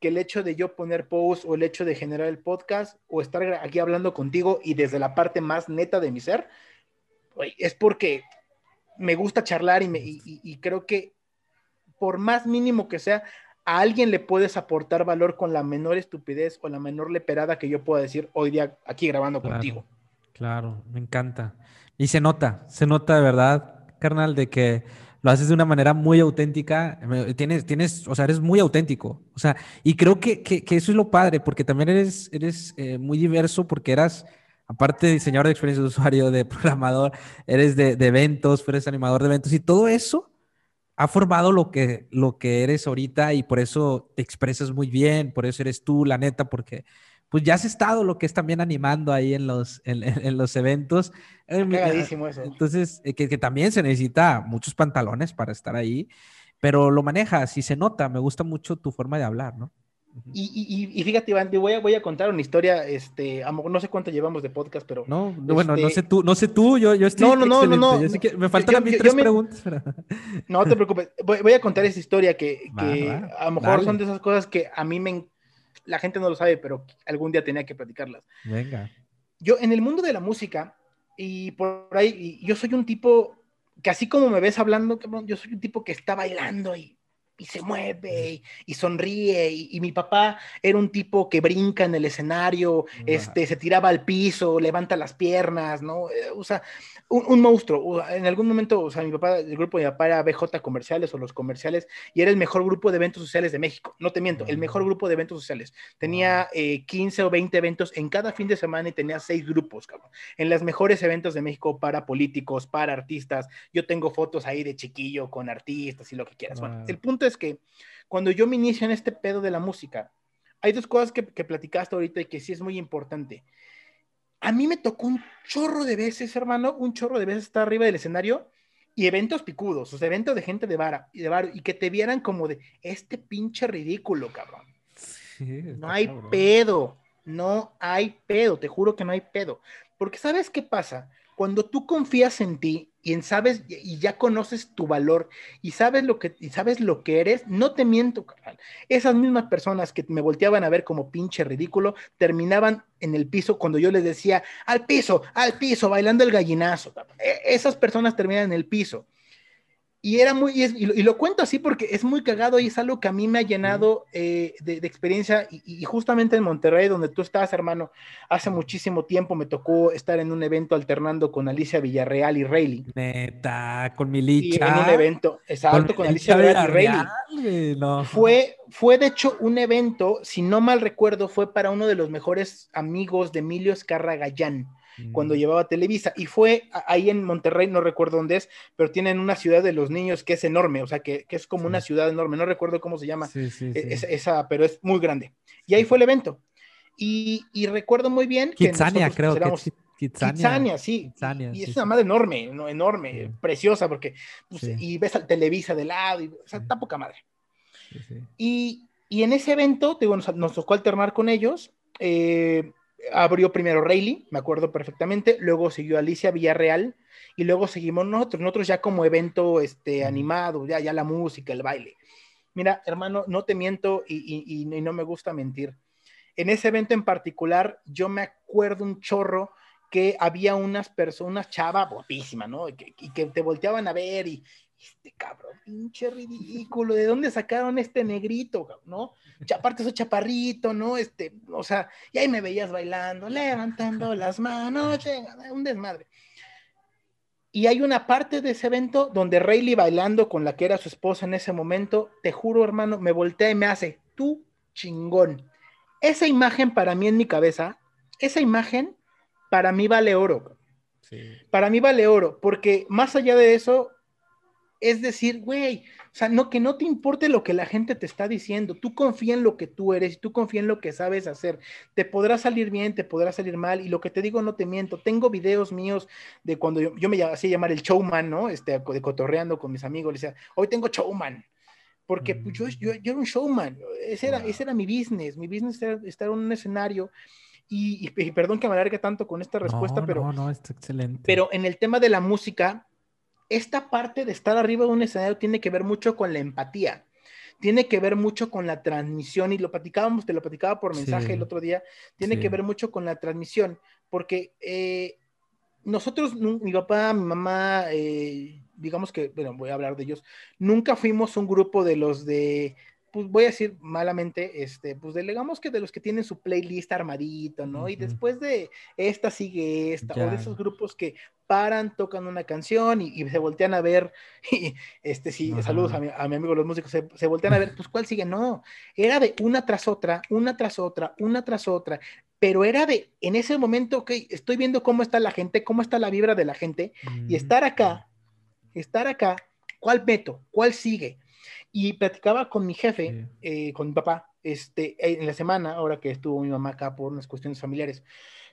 que el hecho de yo poner post o el hecho de generar el podcast o estar aquí hablando contigo y desde la parte más neta de mi ser, es porque me gusta charlar y, me, y, y- y creo que por más mínimo que sea, a alguien le puedes aportar valor con la menor estupidez o la menor leperada que yo pueda decir hoy día aquí grabando Claro, contigo. Claro, me encanta. Y se nota, se nota de verdad, carnal, de que lo haces de una manera muy auténtica, tienes, tienes, o sea, eres muy auténtico, o sea, y creo que, que, que eso es lo padre, porque también eres, eres eh, muy diverso, porque eras, aparte de diseñador de experiencia de usuario, de programador, eres de, de eventos, eres animador de eventos, y todo eso ha formado lo que, lo que eres ahorita, y por eso te expresas muy bien, por eso eres tú, la neta, porque pues ya has estado lo que es también animando ahí en los, en, en- en los eventos. Mi- Cagadísimo eso. entonces, eh, que, que también se necesita muchos pantalones para estar ahí, pero lo manejas y se nota. Me gusta mucho tu forma de hablar, ¿no? Y, y- y- fíjate, Iván, te voy a, voy a contar una historia, este, a no sé cuánto llevamos de podcast, pero No, no, bueno, no Este- sé tú, no sé tú, yo, yo estoy No, no, no, no, no. Yo sé que me Yo- faltan a yo- mí yo- tres me- preguntas. pero- no te preocupes. Voy, voy a contar esa historia que, Va, que va, a lo mejor dale. son de esas cosas que a mí me... La gente no lo sabe, pero algún día tenía que platicarlas. Venga. Yo, en el mundo de la música, y por ahí, y yo soy un tipo que así como me ves hablando, cabrón, yo soy un tipo que está bailando y, y se mueve y, y sonríe. Y, y mi papá era un tipo que brinca en el escenario, este, se tiraba al piso, levanta las piernas, ¿no? Eh, O sea, un, un monstruo. En algún momento, o sea, mi papá, el grupo de mi papá era BJ Comerciales o Los Comerciales, y era el mejor grupo de eventos sociales de México. No te miento, el mejor grupo de eventos sociales. Tenía eh, 15 o 20 eventos en cada fin de semana y tenía seis grupos, cabrón. En los mejores eventos de México para políticos, para artistas. Yo tengo fotos ahí de chiquillo con artistas y lo que quieras. Bueno, el punto es que cuando yo me inicio en este pedo de la música, hay dos cosas que, que platicaste ahorita y que sí es muy importante. A mí me tocó un chorro de veces, hermano, un chorro de veces estar arriba del escenario y eventos picudos, o sea, eventos de gente de vara y de bar y que te vieran como de este pinche ridículo, cabrón. Sí, No hay cabrón. pedo, no hay pedo, te juro que no hay pedo. Porque ¿sabes qué pasa? Cuando tú confías en ti y sabes y ya conoces tu valor y sabes lo que y sabes lo que eres, no te miento, carnal. Esas mismas personas que me volteaban a ver como pinche ridículo terminaban en el piso cuando yo les decía al piso, al piso, bailando el gallinazo. E- Esas personas terminan en el piso. Y era muy, y, es- y lo, y lo cuento así porque es muy cagado y es algo que a mí me ha llenado eh, de, de experiencia. Y, y justamente en Monterrey, donde tú estás, hermano, hace muchísimo tiempo me tocó estar en un evento alternando con Alicia Villarreal y Rayleigh. Neta, con mi Y licha. en un evento, exacto, con, mi Alicia Villarreal y Rayleigh. No. Fue, fue de hecho un evento, si no mal recuerdo, fue para uno de los mejores amigos de Emilio Escarra Cuando llevaba Televisa. Y fue ahí en Monterrey, no recuerdo dónde es, pero tienen una ciudad de los niños que es enorme, o sea, que, que es como Sí. una ciudad enorme, no recuerdo cómo se llama, Sí, sí, e- esa, pero es muy grande. Y ahí fue el evento. Y, y recuerdo muy bien que Kitsania, nosotros creo que éramos- es Kitsania. Kitsania, sí. Kitsania, y es una madre enorme, no, enorme, preciosa, porque pues, y ves al Televisa de lado, y, o sea, está poca madre. Y, y en ese evento, digo, nos, nos tocó alternar con ellos. eh, abrió primero Rayleigh, me acuerdo perfectamente. Luego siguió Alicia Villarreal. Y luego seguimos nosotros, nosotros ya como evento este, animado, ya, ya la música, el baile. Mira, hermano, no te miento y, y- y- y no me gusta mentir. En ese evento en particular, yo me acuerdo un chorro que había unas personas, chava guapísima, ¿no? Y que, y que te volteaban a ver y, este cabrón, pinche ridículo, ¿de dónde sacaron este negrito, no? Aparte soy chaparrito, ¿no? Este, o sea, y ahí me veías bailando, levantando las manos, un desmadre. Y hay una parte de ese evento donde Rayleigh bailando con la que era su esposa en ese momento, te juro, hermano, me voltea y me hace, tú chingón. Esa imagen para mí en mi cabeza, esa imagen para mí vale oro. Sí. para mí vale oro, porque más allá de eso, es decir, güey, o sea, no, que no te importe lo que la gente te está diciendo, tú confía en lo que tú eres, tú confía en lo que sabes hacer, te podrá salir bien, te podrá salir mal, y lo que te digo no te miento, tengo videos míos de cuando yo, yo me hacía llamar el showman, ¿no? Este, de cotorreando con mis amigos, le decía, hoy tengo showman, porque pues, yo, yo, yo era un showman, ese era, Wow. ese era mi business, mi business era estar en un escenario, y, y- y perdón que me alargue tanto con esta respuesta, no, pero... No, no, está excelente. Pero en el tema de la música, esta parte de estar arriba de un escenario tiene que ver mucho con la empatía. Tiene que ver mucho con la transmisión y lo platicábamos, te lo platicaba por mensaje Sí. el otro día, tiene Sí. que ver mucho con la transmisión, porque eh, nosotros, mi papá, mi mamá, eh, digamos que, bueno, voy a hablar de ellos, nunca fuimos un grupo de los de pues voy a decir malamente, este, pues digamos que de los que tienen su playlist armadito, ¿no? Y después de esta sigue esta, o Ya. de esos grupos que paran, tocan una canción y, y se voltean a ver, y este, sí, saludos a mi, a mi amigo los músicos, se, se voltean a ver, pues cuál sigue, no, era de una tras otra, una tras otra, una tras otra, pero era de, en ese momento, ok, estoy viendo cómo está la gente, cómo está la vibra de la gente, y estar acá, estar acá, ¿cuál meto? ¿Cuál sigue? Y platicaba con mi jefe, eh, con mi papá, este, en la semana, ahora que estuvo mi mamá acá por unas cuestiones familiares,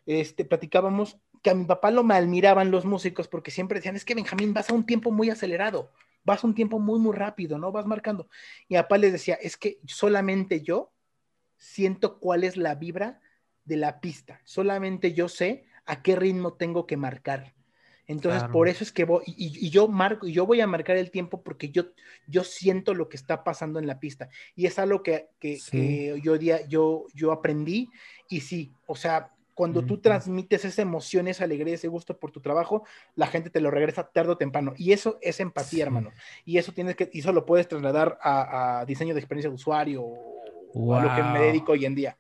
este, platicábamos que a mi papá lo malmiraban los músicos porque siempre decían, es que Benjamín, vas a un tiempo muy acelerado, vas a un tiempo muy, muy rápido, ¿no? Vas marcando. Y a papá les decía, es que solamente yo siento cuál es la vibra de la pista, solamente yo sé a qué ritmo tengo que marcar. Entonces, Claro. por eso es que voy, y, y yo marco, y yo voy a marcar el tiempo porque yo, yo siento lo que está pasando en la pista. Y es algo que, que, Sí. que yo, yo, yo aprendí. Y sí, o sea, cuando tú transmites esa emoción, esa alegría, ese gusto por tu trabajo, la gente te lo regresa tarde o temprano. Y eso es empatía, Sí. hermano. Y eso tienes que, y eso lo puedes trasladar a, a diseño de experiencia de usuario o a lo que me dedico hoy en día.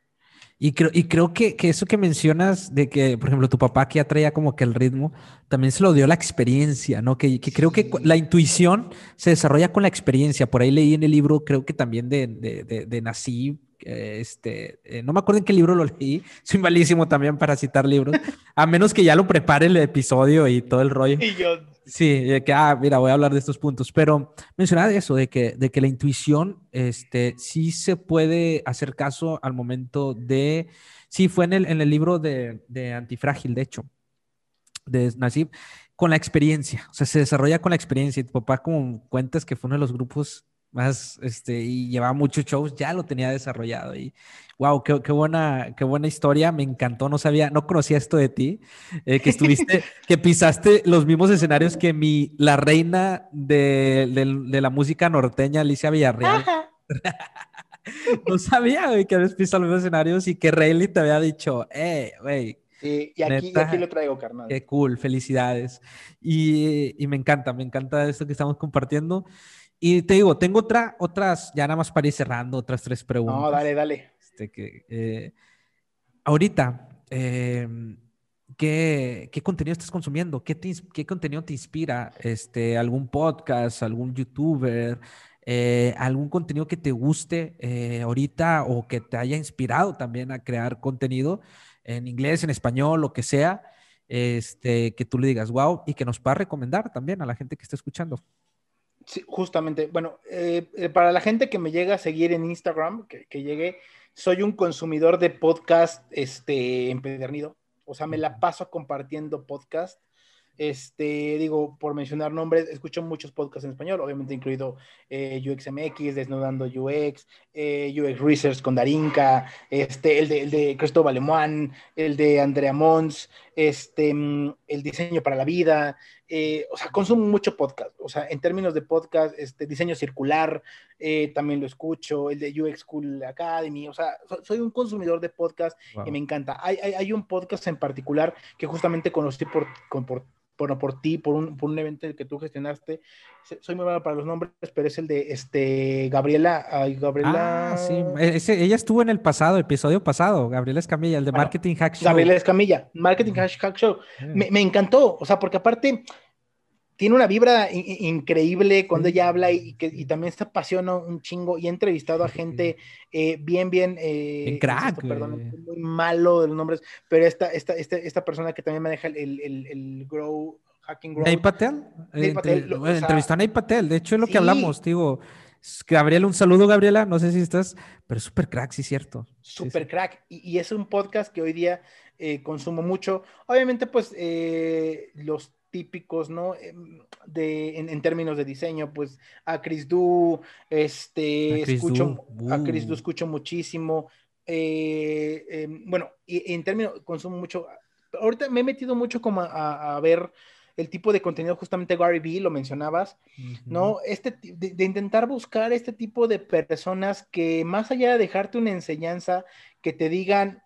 Y creo, y creo que, que eso que mencionas de que, por ejemplo, tu papá que ya traía como que el ritmo, también se lo dio la experiencia, ¿no? Que, que creo que la intuición se desarrolla con la experiencia. Por ahí leí en el libro, creo que también de, de, de, de Nassib, eh, este, eh, no me acuerdo en qué libro lo leí, soy malísimo también para citar libros, a menos que ya lo prepare el episodio y todo el rollo. Y yo, Sí, de que, ah, mira, voy a hablar de estos puntos, pero mencionaba eso, de que, de que la intuición, este, sí se puede hacer caso al momento de, sí, fue en el, en el libro de, de Antifrágil, de hecho, de Nasib, con la experiencia, o sea, se desarrolla con la experiencia, y tu papá, como cuentas que fue uno de los grupos más, este, y llevaba muchos shows, ya lo tenía desarrollado, y wow, qué, qué buena, qué buena historia, me encantó, no sabía, no conocía esto de ti, eh, que estuviste, que pisaste los mismos escenarios que mi, la reina de, del- de la música norteña, Alicia Villarreal. No sabía, güey, que habías pisado los mismos escenarios y que Rayleigh te había dicho, eh, güey, sí, y aquí, y Neta. aquí lo traigo, carnal. qué cool, felicidades. Y, y me encanta, me encanta esto que estamos compartiendo. Y te digo, tengo otra, otras, ya nada más para ir cerrando, otras tres preguntas. No, dale, dale. Este, que, eh, ahorita, eh, ¿qué, qué contenido estás consumiendo? ¿Qué, te qué contenido te inspira? Este, ¿Algún podcast, algún youtuber, eh, algún contenido que te guste eh, ahorita o que te haya inspirado también a crear contenido en inglés, en español, lo que sea? Este, que tú le digas, wow, y que nos puedas recomendar también a la gente que está escuchando. Sí, justamente, bueno, eh, eh, para la gente que me llega a seguir en Instagram, que, que llegue, soy un consumidor de podcast este, empedernido. O sea, me la paso compartiendo podcast. Este, digo, por mencionar nombres, escucho muchos podcasts en español, obviamente incluido eh, UXMX, Desnudando UX, eh, UX Research con Darinka, este, el de, el de Cristóbal Lemoine, el de Andrea Mons, este, mm, el diseño para la vida, eh, o sea, consumo mucho podcast, o sea, en términos de podcast, este, diseño circular, eh, también lo escucho, el de UX School Academy, o sea, so- soy un consumidor de podcast y me encanta. Hay, hay, hay un podcast en particular que justamente conocí por, con- por, por, por ti, por un, por un evento que tú gestionaste. Soy muy malo para los nombres, pero es el de este, Gabriela. ay, Gabriela. Ah, sí, ese- ella estuvo en el pasado, episodio pasado, Gabriela Escamilla, el de Bueno, Marketing Hack Show. Gabriela Escamilla, Marketing Hashtag Show. Me, me encantó, o sea, porque aparte tiene una vibra in- in- increíble cuando ella habla y, que, y también se apasiona un chingo y he entrevistado a gente eh, bien, bien, eh, crack, insisto, perdón, muy malo de los nombres, pero esta, esta, esta, esta persona que también maneja el, el, el, Grow, Hacking Grow. Nate Patel. Nate eh, Patel, entre- lo- o bueno, sea, entrevistó a Nate Patel. De hecho, es lo sí. que hablamos, digo. Gabriela, un saludo, Gabriela. No sé si estás, pero es súper crack, sí, cierto. Super sí. crack. Y, y es un podcast que hoy día eh, consumo mucho. Obviamente, pues eh, los típicos, ¿no? Em, De, en, en términos de diseño, pues a Chris Du, este, A Chris escucho, Du, a Chris Du uh. escucho muchísimo. Eh, em, bueno, y en términos, consumo mucho. Ahorita me he metido mucho como a- ver el tipo de contenido, justamente Gary Vee, lo mencionabas, ¿no? Este, de, de intentar buscar este tipo de personas que más allá de dejarte una enseñanza, que te digan,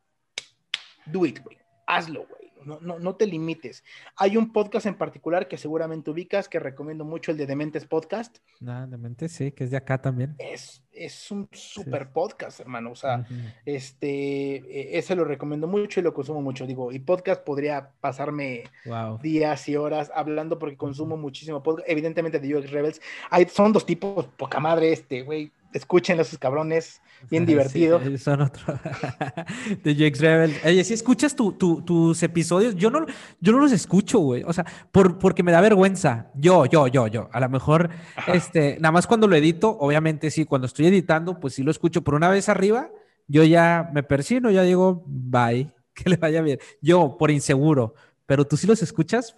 do it, güey, hazlo, güey, No, no, no te limites. Hay un podcast en particular que seguramente ubicas, que recomiendo mucho, el de Dementes Podcast. Nada, de mente, sí, que es de acá también. Es, es un super podcast, hermano. O sea, este, eh, ese lo recomiendo mucho y lo consumo mucho. Digo, y podcast podría pasarme Wow. días y horas hablando porque consumo muchísimo podcast. Evidentemente de UX Rebels. Hay, son dos tipos, poca madre este, güey. Escuchen a esos cabrones, bien divertido. Sí, son otro. de UX Rebel. Oye, si escuchas tu- tu- tus episodios, yo no, yo no los escucho, güey. O sea, por, porque me da vergüenza. Yo, yo, yo, yo. A lo mejor, este, nada más cuando lo edito, obviamente sí, cuando estoy editando, pues sí lo escucho. Pero una vez arriba, yo ya me persino, ya digo, bye, que le vaya bien. Yo, por inseguro. Pero tú sí los escuchas.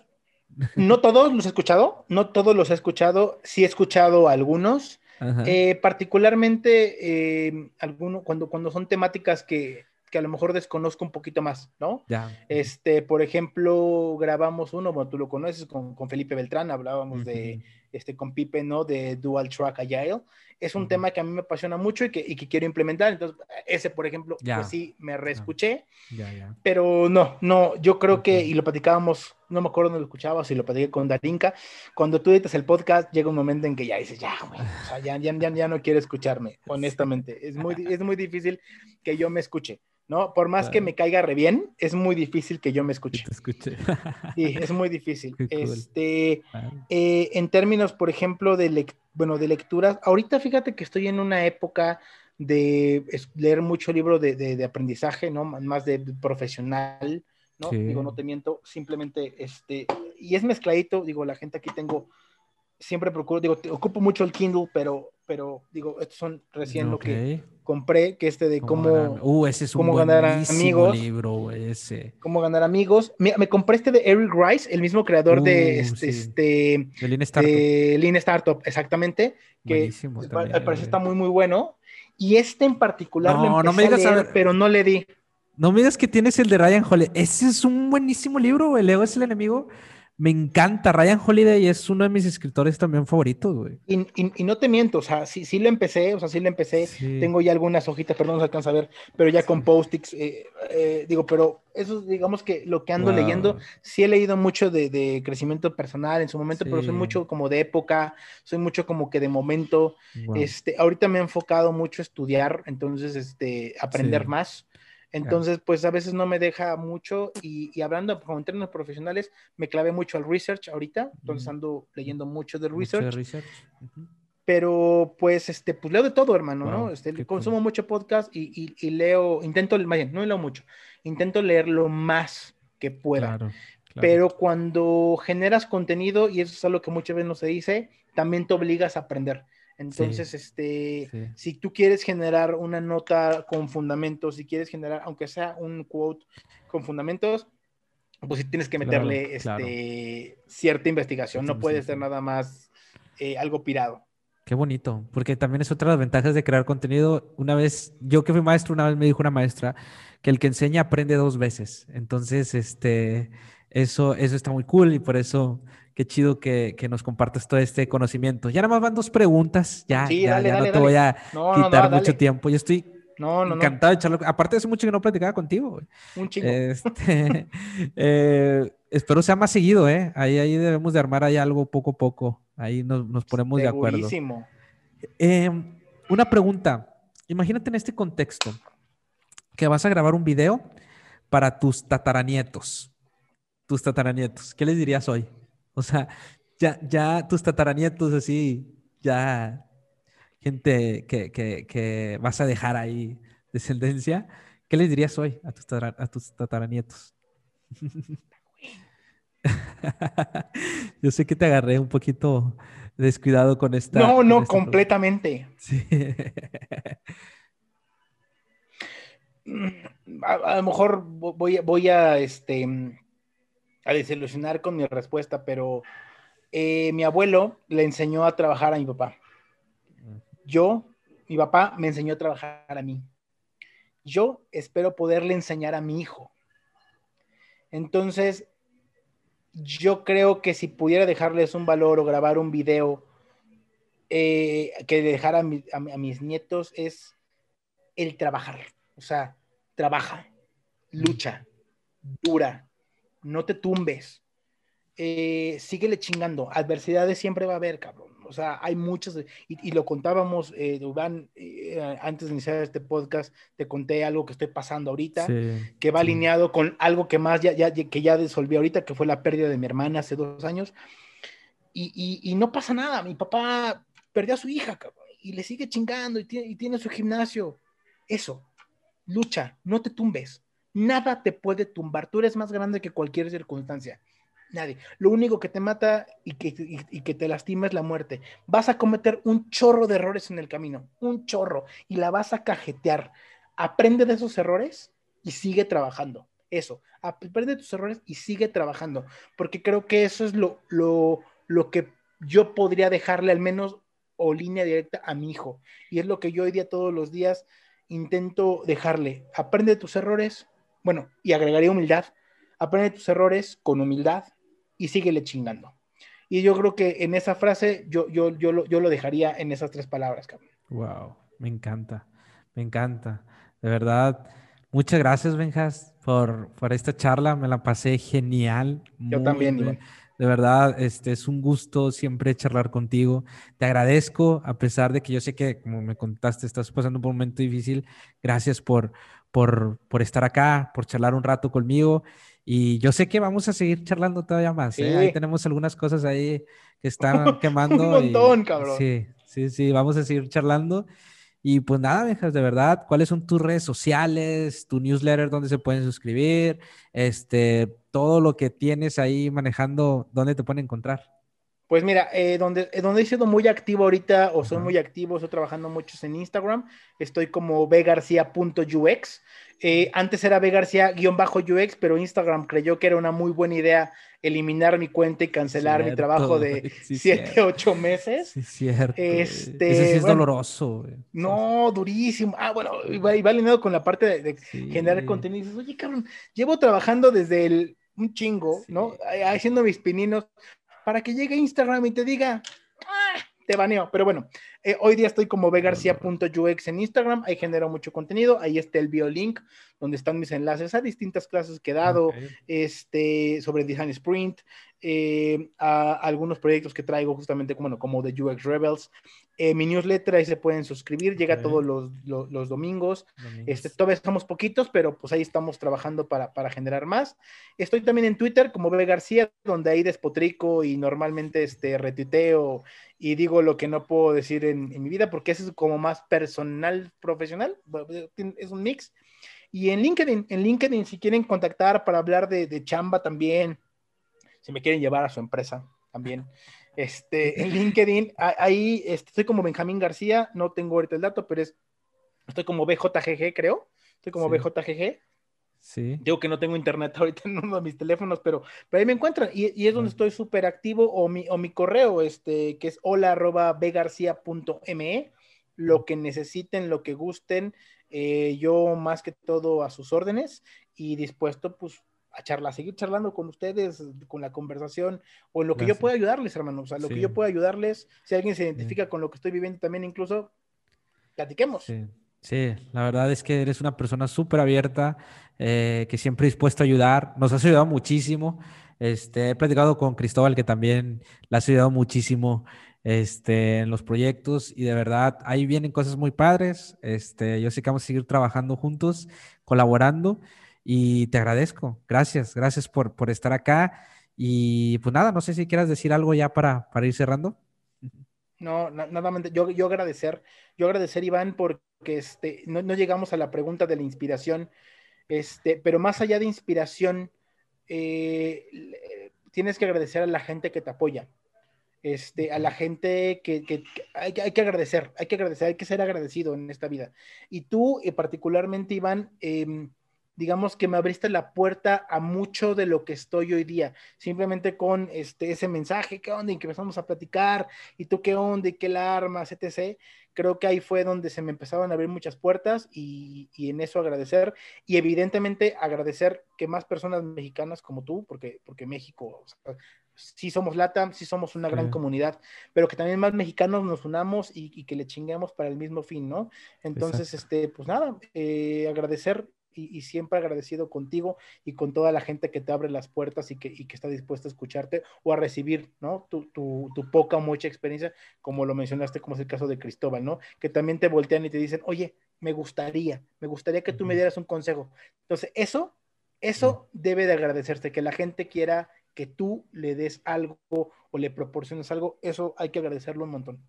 No todos los he escuchado, no todos los he escuchado, sí he escuchado algunos. Eh, particularmente eh, alguno, cuando, cuando son temáticas que, que a lo mejor desconozco un poquito más, ¿no? ya. Este, por ejemplo, grabamos uno, bueno, tú lo conoces, con, con Felipe Beltrán, hablábamos de. Este, con Pipe, ¿no? De Dual Track Agile. Es un Ujú. tema que a mí me apasiona mucho y que, y que quiero implementar. Entonces, ese, por ejemplo, Ya. pues sí, me reescuché, Ya, ya. pero no, no, yo creo que, Ok. y lo platicábamos, no me acuerdo dónde lo escuchaba, si lo platiqué con Darinka, cuando tú editas el podcast, llega un momento en que ya dices, ya, güey, o sea, ya, ya, ya, ya no quiero escucharme, honestamente. Es muy, es muy difícil que yo me escuche, ¿no? Por más que me caiga re bien, es muy difícil que yo me escuche. te escuché. Sí, es muy difícil. Cool. Este, eh, en términos, por ejemplo, de, lec- bueno, de lecturas, ahorita fíjate que estoy en una época de leer mucho libro de, de- de aprendizaje, ¿no? Más de profesional, ¿no? Sí. Digo, no te miento, simplemente, este, y es mezcladito, digo, la gente aquí tengo, siempre procuro, digo, ocupo mucho el Kindle, pero, pero, digo, estos son recién lo que compré, que este de ¿Cómo cómo, Uh, ese es un cómo ganar amigos. libro, ese. cómo ganar amigos. Mira, me compré este de Eric Rice, el mismo creador de Uh, este, sí. este De Lean Startup. de Lean Startup, exactamente, que también, al parecer está muy, muy bueno. Y este en particular lo No, no me digas, a a leer, ver. pero no le di. No me digas que tienes el de Ryan Holiday. Ese es un buenísimo libro, güey. Leo es el enemigo. Me encanta. Ryan Holiday es uno de mis escritores también favoritos, güey. Y, y- y no te miento, o sea, sí, sí lo empecé, o sea, sí lo empecé. Sí. Tengo ya algunas hojitas, pero no se alcanza a ver, pero ya con post-its, eh, eh, digo, pero eso digamos que lo que ando Wow. leyendo, sí he leído mucho de, de crecimiento personal en su momento, pero soy mucho como de época, soy mucho como que de momento. Wow. Este, ahorita me he enfocado mucho a estudiar, entonces, este, aprender más. Entonces, pues a veces no me deja mucho y, y hablando como en términos profesionales, me clavé mucho al research ahorita, entonces ando leyendo mucho de Mucho de research, research. Ujú. pero pues, este, pues leo de todo, hermano, Wow, ¿no? Este, consumo cool. mucho podcast y, y- y leo, intento, más bien, no leo mucho, intento leer lo más que pueda. Claro, claro. Pero cuando generas contenido, y eso es algo que muchas veces no se dice, también te obligas a aprender. Entonces, este, Sí. si tú quieres generar una nota con fundamentos, si quieres generar, aunque sea un quote con fundamentos, pues sí tienes que meterle claro. este, cierta investigación. No puede ser nada más eh, algo pirado. Qué bonito, porque también es otra de las ventajas de crear contenido. Una vez, yo que fui maestro, una vez me dijo una maestra que el que enseña aprende dos veces. Entonces, este, eso, eso está muy cool y por eso, qué chido que, que nos compartas todo este conocimiento. Ya nada más van dos preguntas, ya, Sí, ya, dale, ya dale, no te dale. voy a No, quitar no, mucho tiempo. Yo estoy No, encantado de echarlo. Aparte, hace mucho que no platicaba contigo. güey. Un chingo. Este, eh, espero sea más seguido, ¿eh? Ahí, ahí debemos de armar ahí algo poco a poco. Ahí nos, nos ponemos de acuerdo. Eh, una pregunta. Imagínate en este contexto que vas a grabar un video para tus tataranietos. Tus tataranietos. ¿Qué les dirías hoy? O sea, ya, ya tus tataranietos así, ya gente que, que- que vas a dejar ahí descendencia. ¿Qué les dirías hoy a tus, tatara- a tus tataranietos? Yo sé que te agarré un poquito descuidado con esta. No, no, esta completamente. Sí. a, a lo mejor vo- voy, voy a, este, a desilusionar con mi respuesta, pero eh, mi abuelo le enseñó a trabajar a mi papá. Yo, mi papá me enseñó a trabajar a mí. Yo espero poderle enseñar a mi hijo. Entonces, yo creo que si pudiera dejarles un valor o grabar un video eh, que dejar a, a mis nietos es el trabajar. O sea, trabaja, lucha, dura, no te tumbes, eh, síguele chingando, adversidades siempre va a haber, cabrón. O sea, hay muchas, y, lo contábamos, eh, eh, antes de iniciar este podcast, te conté algo que estoy pasando ahorita, que va alineado con algo que más ya, ya, que ya disolví ahorita, que fue la pérdida de mi hermana hace dos años. Y, y, no pasa nada, mi papá perdió a su hija, cabrón, y le sigue chingando y tiene, y tiene su gimnasio. Eso, lucha, no te tumbes. Nada te puede tumbar. Tú eres más grande que cualquier circunstancia. Nadie. Lo único que te mata y que, te lastima es la muerte. Vas a cometer un chorro de errores en el camino, un chorro, y la vas a cajetear. Aprende de esos errores y sigue trabajando. Eso, aprende de tus errores y sigue trabajando, porque creo que eso es lo, lo, que yo podría dejarle al menos o línea directa a mi hijo. Y es lo que yo hoy día todos los días intento dejarle. Aprende de tus errores, bueno, y agregaría humildad. Aprende de tus errores con humildad y síguele chingando. Y yo creo que en esa frase yo, yo, yo, lo, yo lo dejaría en esas tres palabras, cabrón. Wow, me encanta, me encanta. De verdad, muchas gracias, Benjas, por, por esta charla. Me la pasé genial. Yo también, Iván. De verdad, este es un gusto siempre charlar contigo. Te agradezco, a pesar de que yo sé que, como me contaste, estás pasando por un momento difícil. Gracias por, por, por estar acá, por charlar un rato conmigo. Y yo sé que vamos a seguir charlando todavía más. ¿eh? Ahí tenemos algunas cosas ahí que están quemando. Un montón, cabrón. Sí, sí, sí, vamos a seguir charlando. Y pues nada, Benjas, de verdad, ¿cuáles son tus redes sociales, tu newsletter, dónde se pueden suscribir? Este, todo lo que tienes ahí manejando, ¿dónde te pueden encontrar? Pues mira, eh, donde, eh, donde he sido muy activo ahorita, o soy muy activo, estoy trabajando mucho en Instagram, estoy como bgarcia.ux. Eh, antes era bgarcia-ux, pero Instagram creyó que era una muy buena idea eliminar mi cuenta y cancelar mi trabajo de 7, 8 meses. Sí, cierto. Este, Ese sí es doloroso. No, durísimo. Ah, bueno, y va, alineado con la parte de, generar contenido. Y dices, oye, cabrón, llevo trabajando desde el un chingo, ¿no? Haciendo mis pininos para que llegue Instagram y te diga, ah, te baneo. Pero bueno, eh, hoy día estoy como begarcia.ux en Instagram, ahí genero mucho contenido, ahí está el biolink, donde están mis enlaces a distintas clases que he dado, este, sobre Design Sprint, eh, a algunos proyectos que traigo justamente como, como The UX Rebels. Eh, mi newsletter ahí se pueden suscribir, llega todos los, los, domingos. Este, todavía somos poquitos, pero pues ahí estamos trabajando para, para, generar más. Estoy también en Twitter como B García, donde ahí despotrico y normalmente este, retuiteo y digo lo que no puedo decir en, en mi vida, porque eso es como más personal, profesional, es un mix. Y en LinkedIn, en LinkedIn, si quieren contactar para hablar de, de chamba también, si me quieren llevar a su empresa también. Este, en LinkedIn, ahí estoy como Benjamín García, no tengo ahorita el dato, pero es, estoy como BJGG, creo. Estoy como BJGG. Sí. Digo que no tengo internet ahorita en uno de mis teléfonos, pero, pero ahí me encuentran. Y, y es donde estoy súper activo, o mi, o mi correo, este, que es hola arroba bgarcia.me. Lo que necesiten, lo que gusten, eh, yo más que todo a sus órdenes y dispuesto, pues, a charlar, seguir charlando con ustedes, con la conversación, o en lo que yo pueda ayudarles, hermanos, o sea, lo que yo pueda ayudarles, si alguien se identifica con lo que estoy viviendo también incluso, platiquemos. Sí. la verdad es que eres una persona súper abierta, eh, que siempre dispuesto a ayudar, nos has ayudado muchísimo. Este, he platicado con Cristóbal, que también le has ayudado muchísimo este, en los proyectos y de verdad ahí vienen cosas muy padres. Este, yo sé que vamos a seguir trabajando juntos, colaborando. Y te agradezco. Gracias, gracias por, por estar acá. Y pues nada, no sé si quieras decir algo ya para, para ir cerrando. No, nada más, yo, yo agradecer, yo agradecer, Iván, porque este, no, no, llegamos a la pregunta de la inspiración, este, pero más allá de inspiración, eh, tienes que agradecer a la gente que te apoya, este, a la gente que, que, hay, hay, que agradecer, hay que agradecer, hay que ser agradecido en esta vida. Y tú, eh, particularmente, Iván, eh, digamos que me abriste la puerta a mucho de lo que estoy hoy día, simplemente con este, ese mensaje, ¿qué onda? Y que empezamos a platicar, y tú qué onda, y qué la armas, etc. Creo que ahí fue donde se me empezaban a abrir muchas puertas y, y, en eso agradecer, y evidentemente agradecer que más personas mexicanas como tú, porque, porque México, o sea, sí somos LATAM, sí somos una gran comunidad, pero que también más mexicanos nos unamos y, y, que le chinguemos para el mismo fin, ¿no? Entonces, Exacto. este, pues nada, eh, agradecer y, siempre agradecido contigo y con toda la gente que te abre las puertas y que, y que está dispuesta a escucharte o a recibir, ¿no? Tu, tu, tu, poca o mucha experiencia, como lo mencionaste, como es el caso de Cristóbal, ¿no? Que también te voltean y te dicen, oye, me gustaría, me gustaría que tú me dieras un consejo. Entonces, eso, eso debe de agradecerse, que la gente quiera que tú le des algo o le proporciones algo, eso hay que agradecerlo un montón.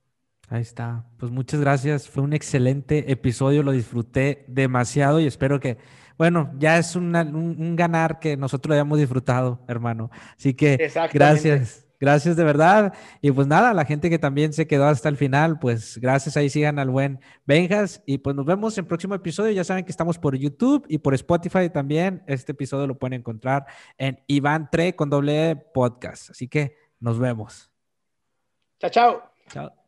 Ahí está. Pues muchas gracias. Fue un excelente episodio. Lo disfruté demasiado y espero que, bueno, ya es un, ganar que nosotros lo hayamos disfrutado, hermano. Así que gracias. Gracias de verdad. Y pues nada, la gente que también se quedó hasta el final, pues gracias. Ahí sigan al buen Benjas. Y pues nos vemos en el próximo episodio. Ya saben que estamos por YouTube y por Spotify también. Este episodio lo pueden encontrar en Iván Tre con doble podcast. Así que nos vemos. Chao, chao. Chao.